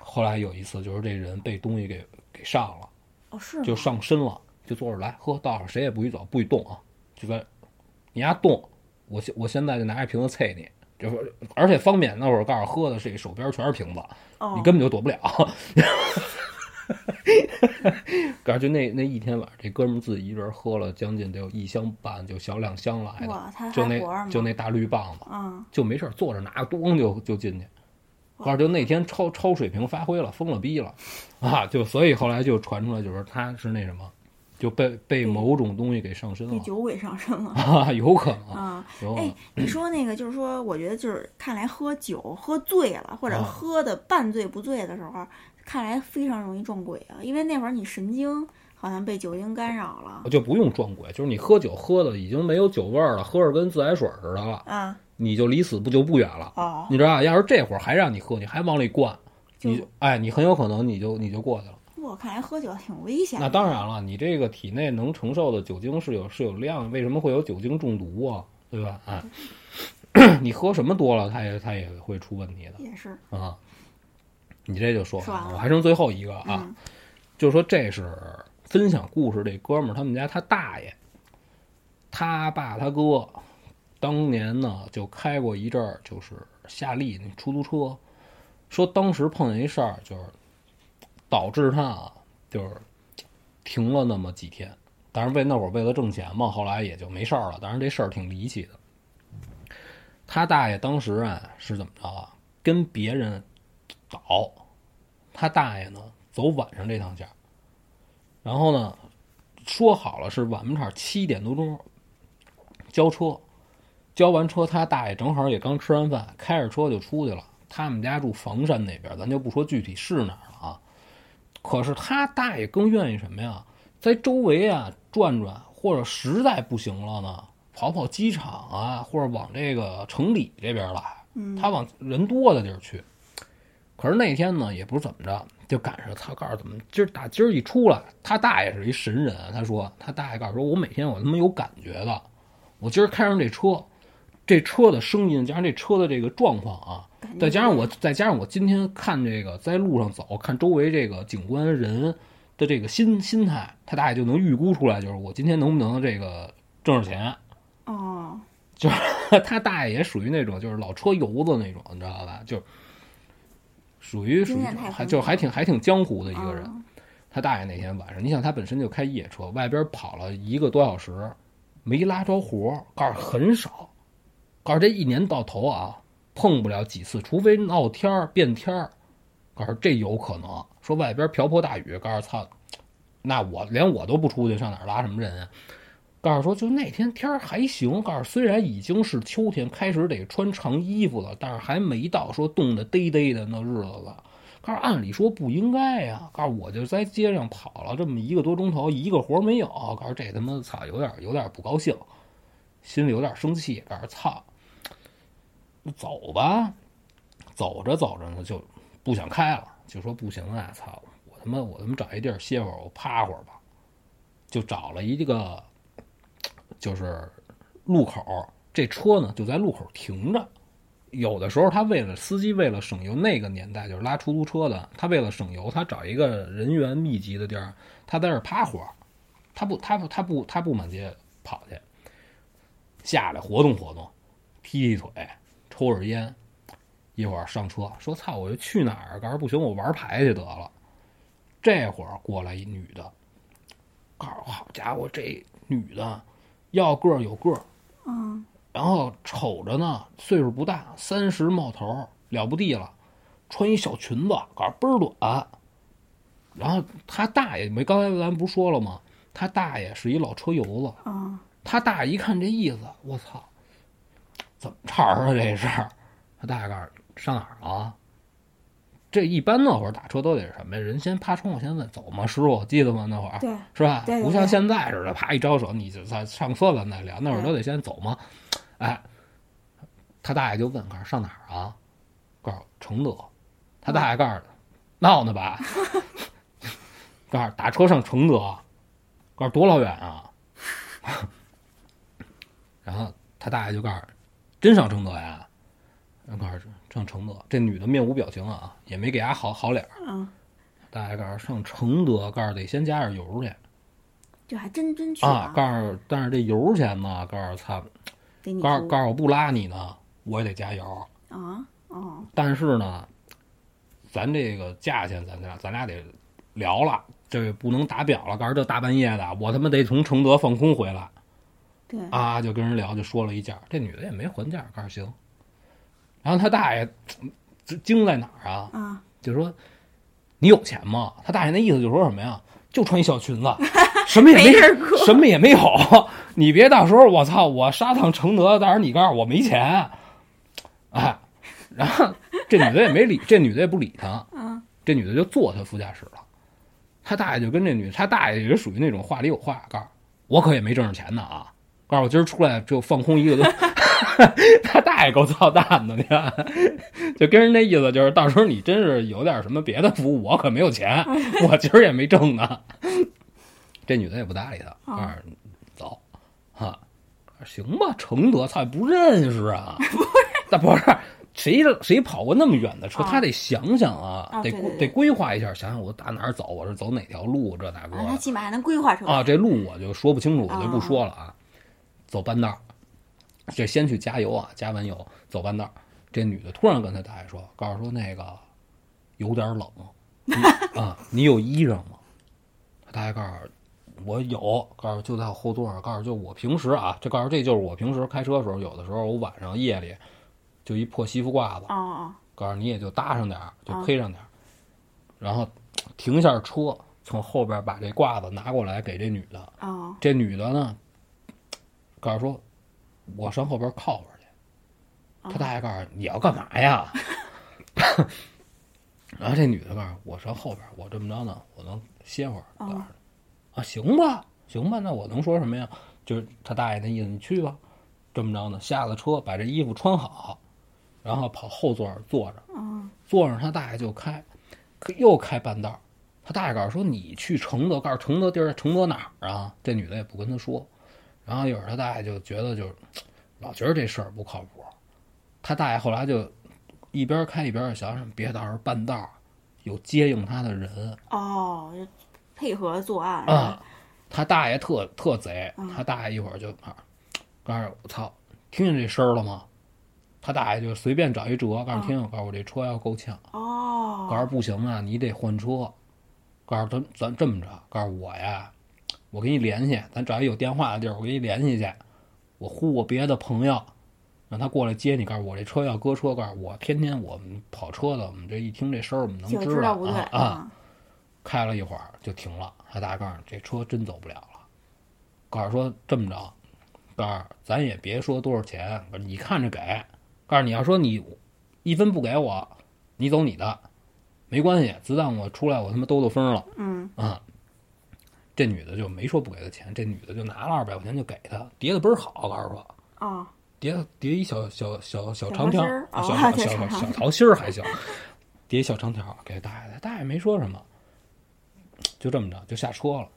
后来有一次，就是这人被东西给给上了。哦是就上身了，就坐着来喝，到了谁也不许走，不许动啊！就在你丫动，我现我现在就拿一瓶子啐你，就是而且方便那会儿告诉喝的是手边全是瓶子，哦你根本就躲不了。[LAUGHS] [LAUGHS] 告诉就那那一天晚上，这哥们儿自己一人喝了将近得有一箱半，就小两箱来的，就？那就那大绿棒子，嗯，就没事儿坐着拿个咣就就进去。告诉就那天超超水平发挥了，疯了逼了，啊！就所以后来就传出来，就是他是那什么，就被被某种东西给上身了被酒鬼上身了。[LAUGHS] 啊，有可能，啊，哎，你说那个就是说，我觉得就是看来喝酒喝醉了，或者啊喝的半醉不醉的时候，看来非常容易撞鬼啊。因为那会儿你神经好像被酒精干扰了就不用撞鬼，就是你喝酒喝的已经没有酒味儿了，喝着跟自来水似的了，啊。你就离死不就不远了。哦，你知道？要是这会儿还让你喝，你还往里灌，就你哎，你很有可能你就你就过去了。我看来喝酒挺危险的。那当然了，你这个体内能承受的酒精是有是有量，为什么会有酒精中毒啊？对吧？哎，[COUGHS] 你喝什么多了，它也它也会出问题的也是啊。你这就说说完了我还剩最后一个啊，嗯就是说这是分享故事这哥们儿他们家他大爷，他爸他哥当年呢就开过一阵儿就是夏利那出租车，说当时碰见一事儿，就是导致他啊就是停了那么几天。但是为那会儿为了挣钱嘛，后来也就没事儿了。但是这事儿挺离奇的。他大爷当时啊是怎么着啊？跟别人倒，他大爷呢走晚上这趟线，然后呢说好了是晚门场七点多钟交车，交完车他大爷正好也刚吃完饭，开着车就出去了。他们家住房山那边，咱就不说具体是哪儿了啊。可是他大爷更愿意什么呀？在周围啊转转，或者实在不行了呢，跑跑机场啊，或者往这个城里这边来。嗯他往人多的地儿去。可是那天呢，也不是怎么着，就赶上他告诉怎么今儿打今儿一出来，他大爷是一神人，他说他大爷告诉说，我每天我他妈有感觉的，我今儿开上这车，这车的声音加上这车的这个状况啊，再加上我再加上我今天看这个在路上走，看周围这个景观人的这个心心态，他大爷就能预估出来，就是我今天能不能这个挣着钱。哦，就是 [LAUGHS] 他大爷也属于那种就是老车油子那种，你知道吧？就属于属于还就还挺还挺江湖的一个人。嗯他大爷那天晚上，你想他本身就开夜车，外边跑了一个多小时，没拉着活儿，告诉很少，告诉这一年到头啊碰不了几次，除非闹天儿变天儿，告诉这有可能。说外边瓢泼大雨，告诉操，那我连我都不出去，上哪儿拉什么人啊？告诉说，就那天天儿还行。告诉虽然已经是秋天，开始得穿长衣服了，但是还没到说冻得嘚嘚的那日子了。告诉按理说不应该呀。告诉我就在街上跑了这么一个多钟头，一个活没有。告诉这他妈操，有点有点不高兴，心里有点生气。告诉操，走吧。走着走着呢，就不想开了，就说不行啊，操！我他妈我他妈找一地儿歇会儿，我趴会儿吧。就找了一个，就是路口，这车呢就在路口停着。有的时候他为了司机为了省油，那个年代就是拉出租车的，他为了省油，他找一个人员密集的地儿，他在那儿趴会儿，他不他不他不他不满街跑去，下来活动活动，踢踢腿，抽着烟，一会儿上车说操，我就去哪儿？告诉不行，我玩牌去得了。这会儿过来一女的，告诉好家伙，这女的要个儿有个儿，嗯，然后瞅着呢，岁数不大，三十冒头，了不地了，穿一小裙子，告诉倍儿短。然后他大爷没，刚才咱不是说了吗？他大爷是一老车油子，啊，他大爷一看这意思，我操，怎么茬儿啊这是？他大爷告诉上哪儿啊？这一般那会儿打车都得是什么呀？人先趴窗户先问走吗？师傅，记得吗？那会儿对，是吧？对对不像现在似的，啪一招手，你就在上车咱再聊。那会儿都得先走吗？哎，他大爷就问，告诉上哪儿啊？告诉承德。他大爷告诉他闹呢吧？[LAUGHS] 告诉打车上承德，告诉多老远啊？[LAUGHS] 然后他大爷就告诉真上承德呀？告诉上承德。这女的面无表情啊，也没给伢好好脸儿。嗯，大爷告诉上承德，告诉得先加点油去这还真真去啊。告诉但是这油钱呢，告诉操，给你出告诉告诉我不拉你呢，我也得加油。啊，哦，但是呢，咱这个价钱咱俩咱俩得聊了，这不能打表了。告诉这大半夜的，我他妈得从承德放空回来对，啊！就跟人聊，就说了一价，这女的也没还价，告诉行。然后他大爷这精在哪儿啊？啊，就说你有钱吗？他大爷那意思就是说什么呀？就穿一小裙子，什么也没没什么也没有。你别到时候我操，我杀趟承德，到时候你告诉我没钱，哎，然后这女的也没理，这女的也不理他，嗯，这女的就坐他副驾驶了。他大爷就跟这女，他大爷也是属于那种话里有话，告诉我可也没挣着钱呢啊，告诉我今儿出来就放空一个多，[LAUGHS] 他大爷够操蛋的，你看，就跟人那意思就是，到时候你真是有点什么别的服务，我可没有钱，我今儿也没挣呢。这女的也不搭理他，啊走，哈，行吧，承德，操，不认识啊，[LAUGHS] 不是，那不是。谁谁跑过那么远的车？他得想想啊，得得规划一下，想想我打哪儿走，我是走哪条路，这大哥。他起码还能规划出来啊。这路我就说不清楚，我就不说了啊。走半道，这先去加油啊，加完油走半道。这女的突然跟他大爷说：“告诉说那个有点冷啊，你有衣裳吗？”他大爷告诉我有，告诉就在后座上，告诉就我平时啊，这告诉这就是我平时开车的时候，有的时候我晚上夜里。就一破西服褂子，告诉你也就搭上点儿，就披上点儿，然后停下车，从后边把这褂子拿过来给这女的。这女的呢，告诉说，我上后边靠会儿去。他大爷告诉你要干嘛呀？[LAUGHS] 然后这女的告诉我上后边，我这么着呢，我能歇会儿。啊，行吧，行吧，那我能说什么呀？就是他大爷那意思，你去吧。这么着呢，下了车，把这衣服穿好。然后跑后座坐着，坐上他大爷就开，又开半道他大爷告诉说：“你去承德，告诉承德地儿，承德哪儿啊？”这女的也不跟他说。然后一会儿他大爷就觉得就老觉得这事儿不靠谱。他大爷后来就一边开一边想想，别到时候半道有接应他的人哦，配合作案啊。他大爷特特贼，他大爷一会儿就告诉我操，听见这声了吗？他大爷就随便找一辙，告诉听，告诉我这车要够呛。哦，告诉不行啊，你得换车。告诉他咱这么着，告诉我呀，我给你联系，咱找一有电话的地儿，我给你联系去。我呼我别的朋友，让他过来接你。告诉我这车要搁车，告诉我天天我们跑车的，我们这一听这声儿，我们能知道啊啊。开了一会儿就停了，他大爷告诉这车真走不了了。告诉说这么着，告诉咱也别说多少钱，你看着给。告诉你要说你一分不给我，你走你的，没关系。子弹我出来，我他妈兜兜风了。嗯啊，这女的就没说不给他钱，这女的就拿了二百块钱就给他，叠的倍儿好。告诉说啊，叠叠一小小小小长条，[LAUGHS] 小小小小桃心儿还行，[LAUGHS] 叠一小长条给大爷，大爷没说什么，就这么着就下车了。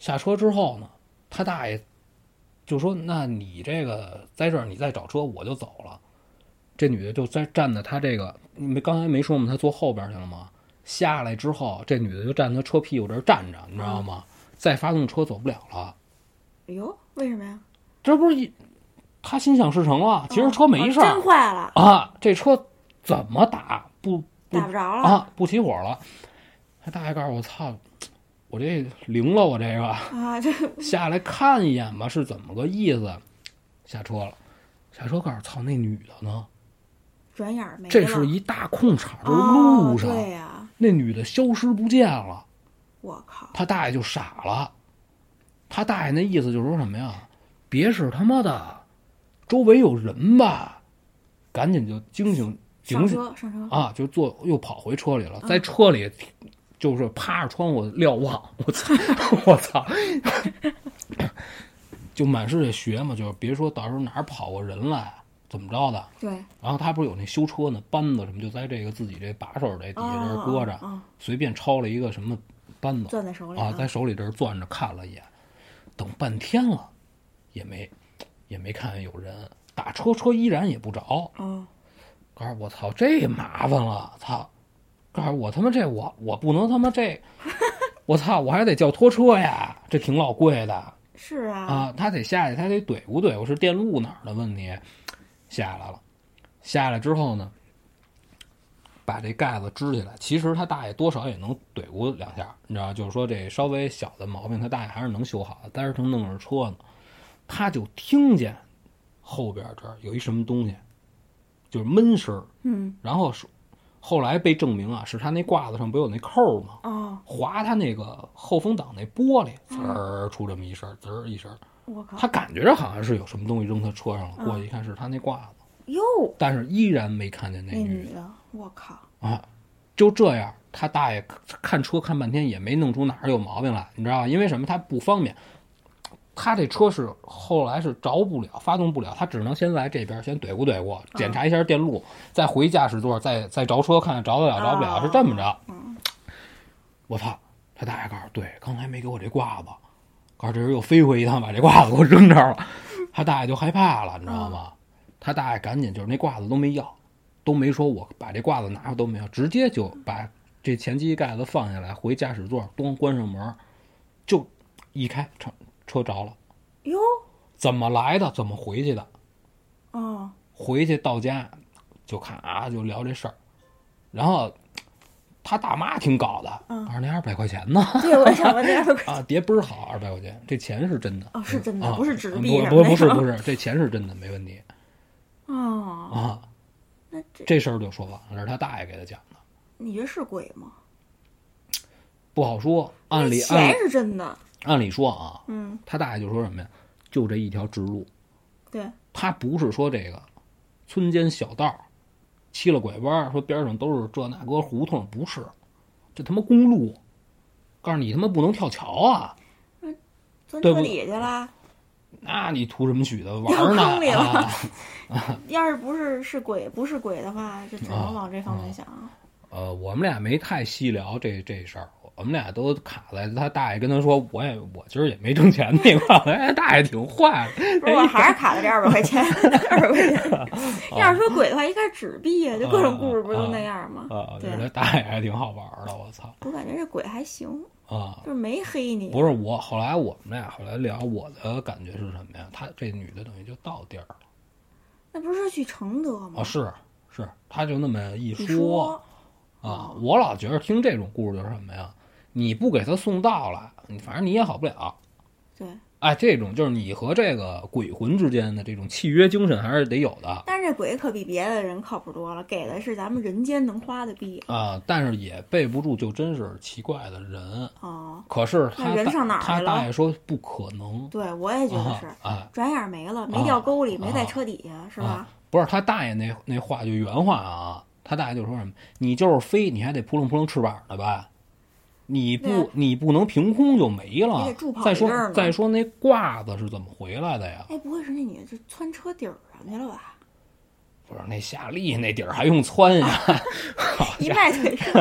下车之后呢，他大爷就说：“那你这个在这儿，你再找车，我就走了。”这女的就在站在他这个，没刚才没说吗？他坐后边去了吗？下来之后，这女的就站他车屁股这儿站着，你知道吗？再发动车走不了了。哎呦，为什么呀？这不是一，他心想事成了。其实车没事儿，真坏了啊！这车怎么打不打不着了啊？不起火了。他大爷告诉我：“操，我这灵了，我这个啊，这下来看一眼吧，是怎么个意思？”下车了，下车告诉：“操，那女的呢？”转眼没了。这是一大空场，这路上，对呀，那女的消失不见了。我靠！他大爷就傻了。他大爷那意思就是说什么呀？别是他妈的，周围有人吧？赶紧就惊醒，警醒上车啊！就坐又跑回车里了，在车里就是趴着窗户瞭望。我操！[LAUGHS] 我操！[LAUGHS] 就满世界学嘛，就是别说到时候哪儿跑过人来。怎么着的？对。然后他不是有那修车呢，扳子什么，就在这个自己这把手这底下这搁着，随便抄了一个什么扳子，攥在手里啊，在手里这攥着看了一眼，等半天了，也没也没看见有人，打车车依然也不着。嗯。告诉我操，这麻烦了，操！告诉我他妈这我我不能他妈这，[LAUGHS] 我操，我还得叫拖车呀，这挺老贵的。是啊。啊，他得下去，他得怼不怼？我是电路哪儿的问题？下来了，下来之后呢，把这盖子支起来。其实他大爷多少也能怼咕两下，你知道，就是说这稍微小的毛病，他大爷还是能修好的。但是正弄着车呢，他就听见后边这儿有一什么东西，就是闷声嗯。然后说后来被证明啊，是他那褂子上不有那扣吗？哦。划他那个后风挡那玻璃，滋儿出这么一声，滋儿一声。我靠！他感觉着好像是有什么东西扔他车上了，过去一看是他那褂子，哟！但是依然没看见那女的。我靠！啊，就这样，他大爷看车看半天也没弄出哪儿有毛病来，你知道吧？因为什么？他不方便。他这车是后来是着不了，发动不了，他只能先来这边先怼咕怼咕，检查一下电路，再回驾驶座，再再着车看看着得了着不了，是这么着。我操！他大爷告诉对，刚才没给我这挂子，告诉这人又飞回一趟，把这挂子给我扔这儿了。他大爷就害怕了，你知道吗？他大爷赶紧就是那挂子都没要，都没说我把这褂子拿都没有，直接就把这前机盖子放下来，回驾驶座，咣关上门，就一开车车着了。哟，怎么来的？怎么回去的？哦，回去到家就看啊，就聊这事儿，然后他大妈挺搞的，嗯告诉那二百块钱呢。对，我想问这二百块 [LAUGHS] 啊，叠倍儿好，二百块钱，这钱是真的。哦，是真的，啊不是纸不币上不不是不是，这钱是真的，没问题哦，啊。那这这事儿就说完了，这是他大爷给他讲的，你觉得是鬼吗？不好说。按理那钱按是真的，按理说啊，嗯，他大爷就说什么呀？就这一条直路，对，他不是说这个村间小道儿，七了拐弯儿，说边上都是这那个胡同，不是，这他妈公路。告诉你他妈不能跳桥啊！钻车底下去了。那你图什么许的玩呢？坑里了啊。[LAUGHS] 要是不是是鬼，不是鬼的话，就只啊能往这方面想。呃，我们俩没太细聊这这事儿，我们俩都卡在他大爷跟他说，我也我今儿也没挣钱那块儿，[LAUGHS] 哎，大爷挺坏的，不是，我还是卡在这二百块钱，[LAUGHS] 二百块钱。要是说鬼的话，应该是纸币啊，就各种故事不是都那样吗？啊，对。这大爷还挺好玩的，我操。我感觉这鬼还行，啊！就是没黑你。不是我，后来我们俩后来聊，我的感觉是什么呀？她这女的等于就到地儿了那不是去承德吗？啊，是是，她就那么一说说啊，我老觉得听这种故事就是什么呀？你不给她送到了，你反正你也好不了。对，哎，这种就是你和这个鬼魂之间的这种契约精神还是得有的但是这鬼可比别的人靠谱多了，给的是咱们人间能花的币。啊，但是也备不住就真是奇怪的人。哦，可是他人上哪儿去了他大爷说不可能，对，我也觉得啊是，啊，转眼没了，没掉沟里，没在啊车底下，是吧啊？不是他大爷那那话就原话啊，他大爷就说什么，你就是飞，你还得扑棱扑棱翅膀的吧？你不你不能凭空就没了再说再说那褂子是怎么回来的呀？哎，不会是那女的就窜车顶儿上去了吧？不是那夏利那底儿还用窜呀？[LAUGHS] 一迈腿上。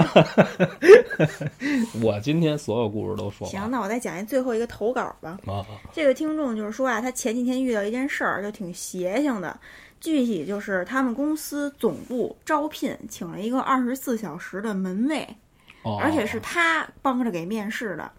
[LAUGHS] 我今天所有故事都说行，那我再讲一最后一个投稿吧。啊这个听众就是说啊，他前几天遇到一件事儿，就挺邪性的。具体就是他们公司总部招聘，请了一个二十四小时的门卫，哦，而且是他帮着给面试的。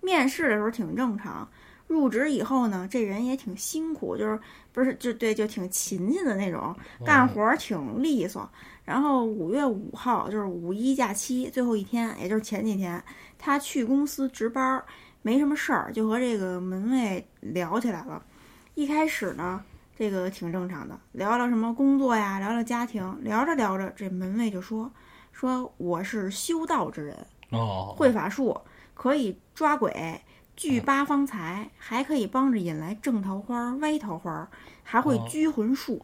面试的时候挺正常，入职以后呢，这人也挺辛苦，就是不是就对，就挺勤勤的那种，干活儿挺利索。然后五月五号就是五一假期最后一天，也就是前几天，他去公司值班儿，没什么事儿，就和这个门卫聊起来了。一开始呢，这个挺正常的，聊聊什么工作呀，聊聊家庭，聊着聊着，这门卫就说说我是修道之人，哦，会法术，可以抓鬼、聚八方财，还可以帮着引来正桃花、歪桃花，还会哦拘魂术。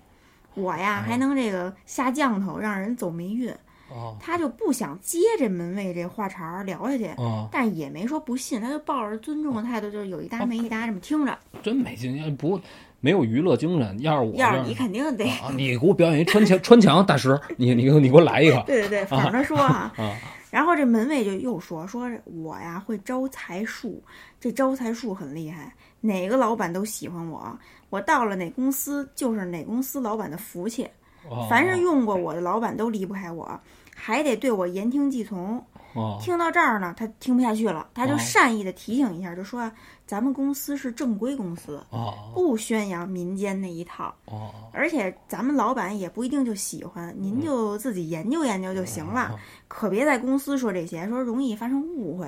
我呀，哦。还能这个下降头，让人走霉运。哦。他就不想接这门卫这话茬儿聊下去，哦，但也没说不信，他就抱着尊重的态度，就是有一搭没一搭这么听着。真没劲，要不没有娱乐精神。要是我要是你肯定得，啊，你给我表演一穿墙 [LAUGHS] 穿墙大师，你你给我你给我来一个对对对，反着说哈、[LAUGHS] 啊然后这门卫就又说说我呀会招财术，这招财术很厉害，哪个老板都喜欢我，我到了哪公司就是哪公司老板的福气，哦凡是用过我的老板都离不开我，还得对我言听计从。哦听到这儿呢，他听不下去了，他就哦善意的提醒一下，就说啊，咱们公司是正规公司，哦不宣扬民间那一套，哦而且咱们老板也不一定就喜欢，您就自己研究研究就行了，可别在公司说这些，说容易发生误会。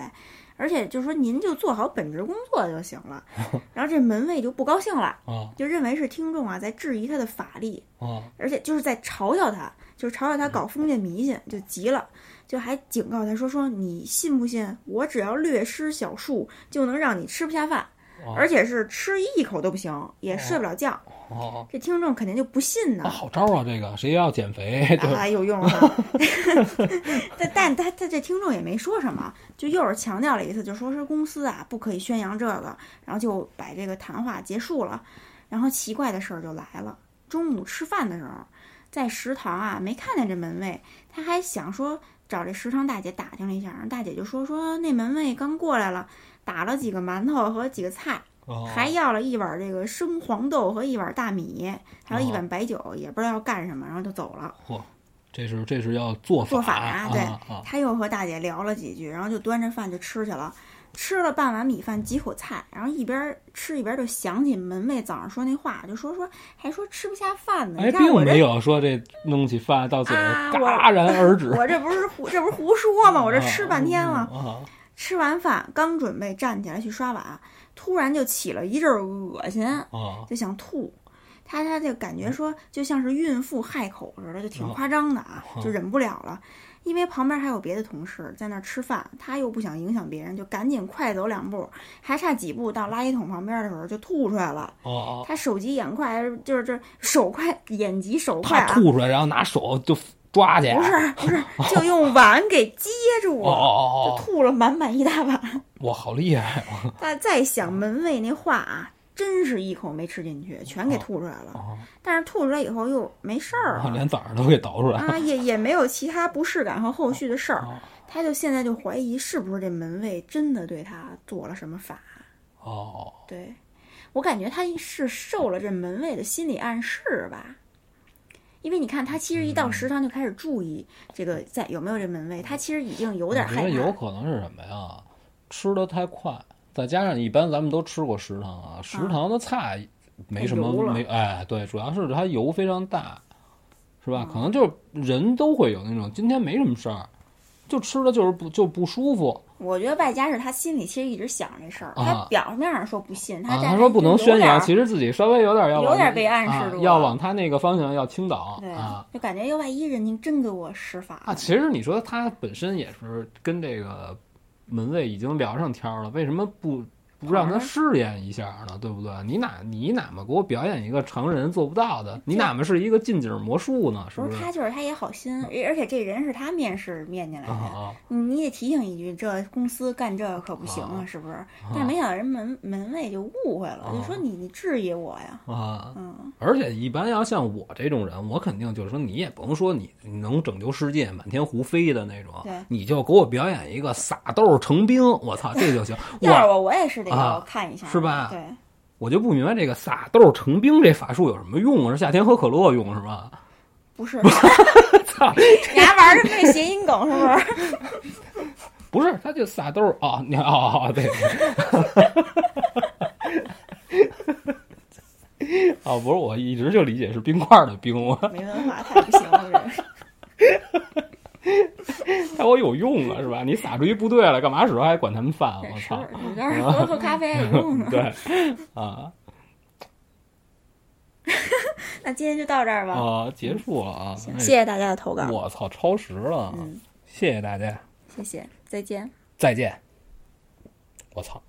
而且就说您就做好本职工作就行了。[LAUGHS] 然后这门卫就不高兴了，哦。就认为是听众啊在质疑他的法力，哦。而且就是在嘲笑他，就是嘲笑他搞封建迷信，就急了，就还警告他说说你信不信我只要略施小术就能让你吃不下饭。哦而且是吃一口都不行，也睡不了觉。哦，这听众肯定就不信呢啊，。好招啊，这个谁要减肥，对，啊，有用啊！[LAUGHS] 但但他他这听众也没说什么，就又是强调了一次，就说是公司啊不可以宣扬这个，然后就把这个谈话结束了。然后奇怪的事儿就来了，中午吃饭的时候，在食堂啊没看见这门卫，他还想说找这食堂大姐打听了一下，然后大姐就说说那门卫刚过来了，打了几个馒头和几个菜，哦还要了一碗这个生黄豆和一碗大米，还有一碗白酒，也不知道要干什么，然后就走了。嚯，这是这是要做做法啊，对他又和大姐聊了几句，然后就端着饭就吃去了。吃了半碗米饭，几口菜，然后一边吃一边就想起门卫早上说那话，就说说还说吃不下饭呢。哎，你看我没有说这弄起饭到嘴啊我戛然而止，我这不是胡这不是胡说吗？我这吃半天了。啊，吃完饭刚准备站起来去刷碗，突然就起了一阵儿恶心，啊就想吐。他他就感觉说就像是孕妇害口似的，就挺夸张的啊，就忍不了了。因为旁边还有别的同事在那儿吃饭，他又不想影响别人，就赶紧快走两步，还差几步到垃圾桶旁边的时候就吐出来了。哦哦，他手疾眼快，就是这手快眼疾手快啊，他吐出来，然后拿手就抓去，不是 [LAUGHS] 不是，就用碗给接住哦了，哦哦就吐了满满一大碗。哦，哇，好厉害啊！[LAUGHS] 再再想门卫那话啊，真是一口没吃进去，全给吐出来了。哦但是吐出来以后又没事儿连枣儿都给倒出来了。啊，也也没有其他不适感和后续的事儿。哦他就现在就怀疑是不是这门卫真的对他做了什么法。哦，对我感觉他是受了这门卫的心理暗示吧。因为你看，他其实一到食堂就开始注意这个在有没有这门卫，他其实已经有点害我觉得有。可能是什么呀？吃的太快，再加上一般咱们都吃过食堂啊，食堂的菜没什么没哎，对，主要是它油非常大，是吧？嗯可能就是人都会有那种今天没什么事儿，就吃的就是不就不舒服我觉得外加是他心里其实一直想这事儿，啊他表面上说不信，他啊。他说不能宣扬，其实自己稍微有点要有点被暗示要往他那个方向要倾倒对啊。就感觉要万一人家真给我施法啊，其实你说他本身也是跟这个门卫已经聊上天了，为什么不不让他试验一下呢？对不对？你哪你哪么给我表演一个常人做不到的？你哪么是一个近景魔术呢？是不是？他就是他也好心，而而且这人是他面试面进来的，你你得提醒一句，这公司干这可不行啊，是不是？但没想到人门门卫就误会了，啊就说你你质疑我呀，啊！嗯，而且一般要像我这种人，我肯定就是说，你也甭说你你能拯救世界、满天胡飞的那种对，你就给我表演一个撒豆成兵，我操，这就行。我要是我我也是得要啊看一下，是吧对，我就不明白这个撒豆成兵这法术有什么用啊？是夏天喝可乐用是吧？不是，[LAUGHS] 操！你还玩的那谐音梗是不是？[LAUGHS] 不是，他就撒豆儿啊！你看啊，对，啊，[LAUGHS] 不是，我一直就理解是冰块的冰，我没文化太不行了，这人。[LAUGHS] 它我有用啊，是吧？你撒出一部队来，干嘛使还管他们饭？我操！，你倒是喝喝咖啡有用呢。[LAUGHS] 对，啊 [LAUGHS] 那今天就到这儿吧。啊，结束了啊！谢谢大家的投稿。我操，超时了，嗯，谢谢大家，谢谢，再见。再见。我操。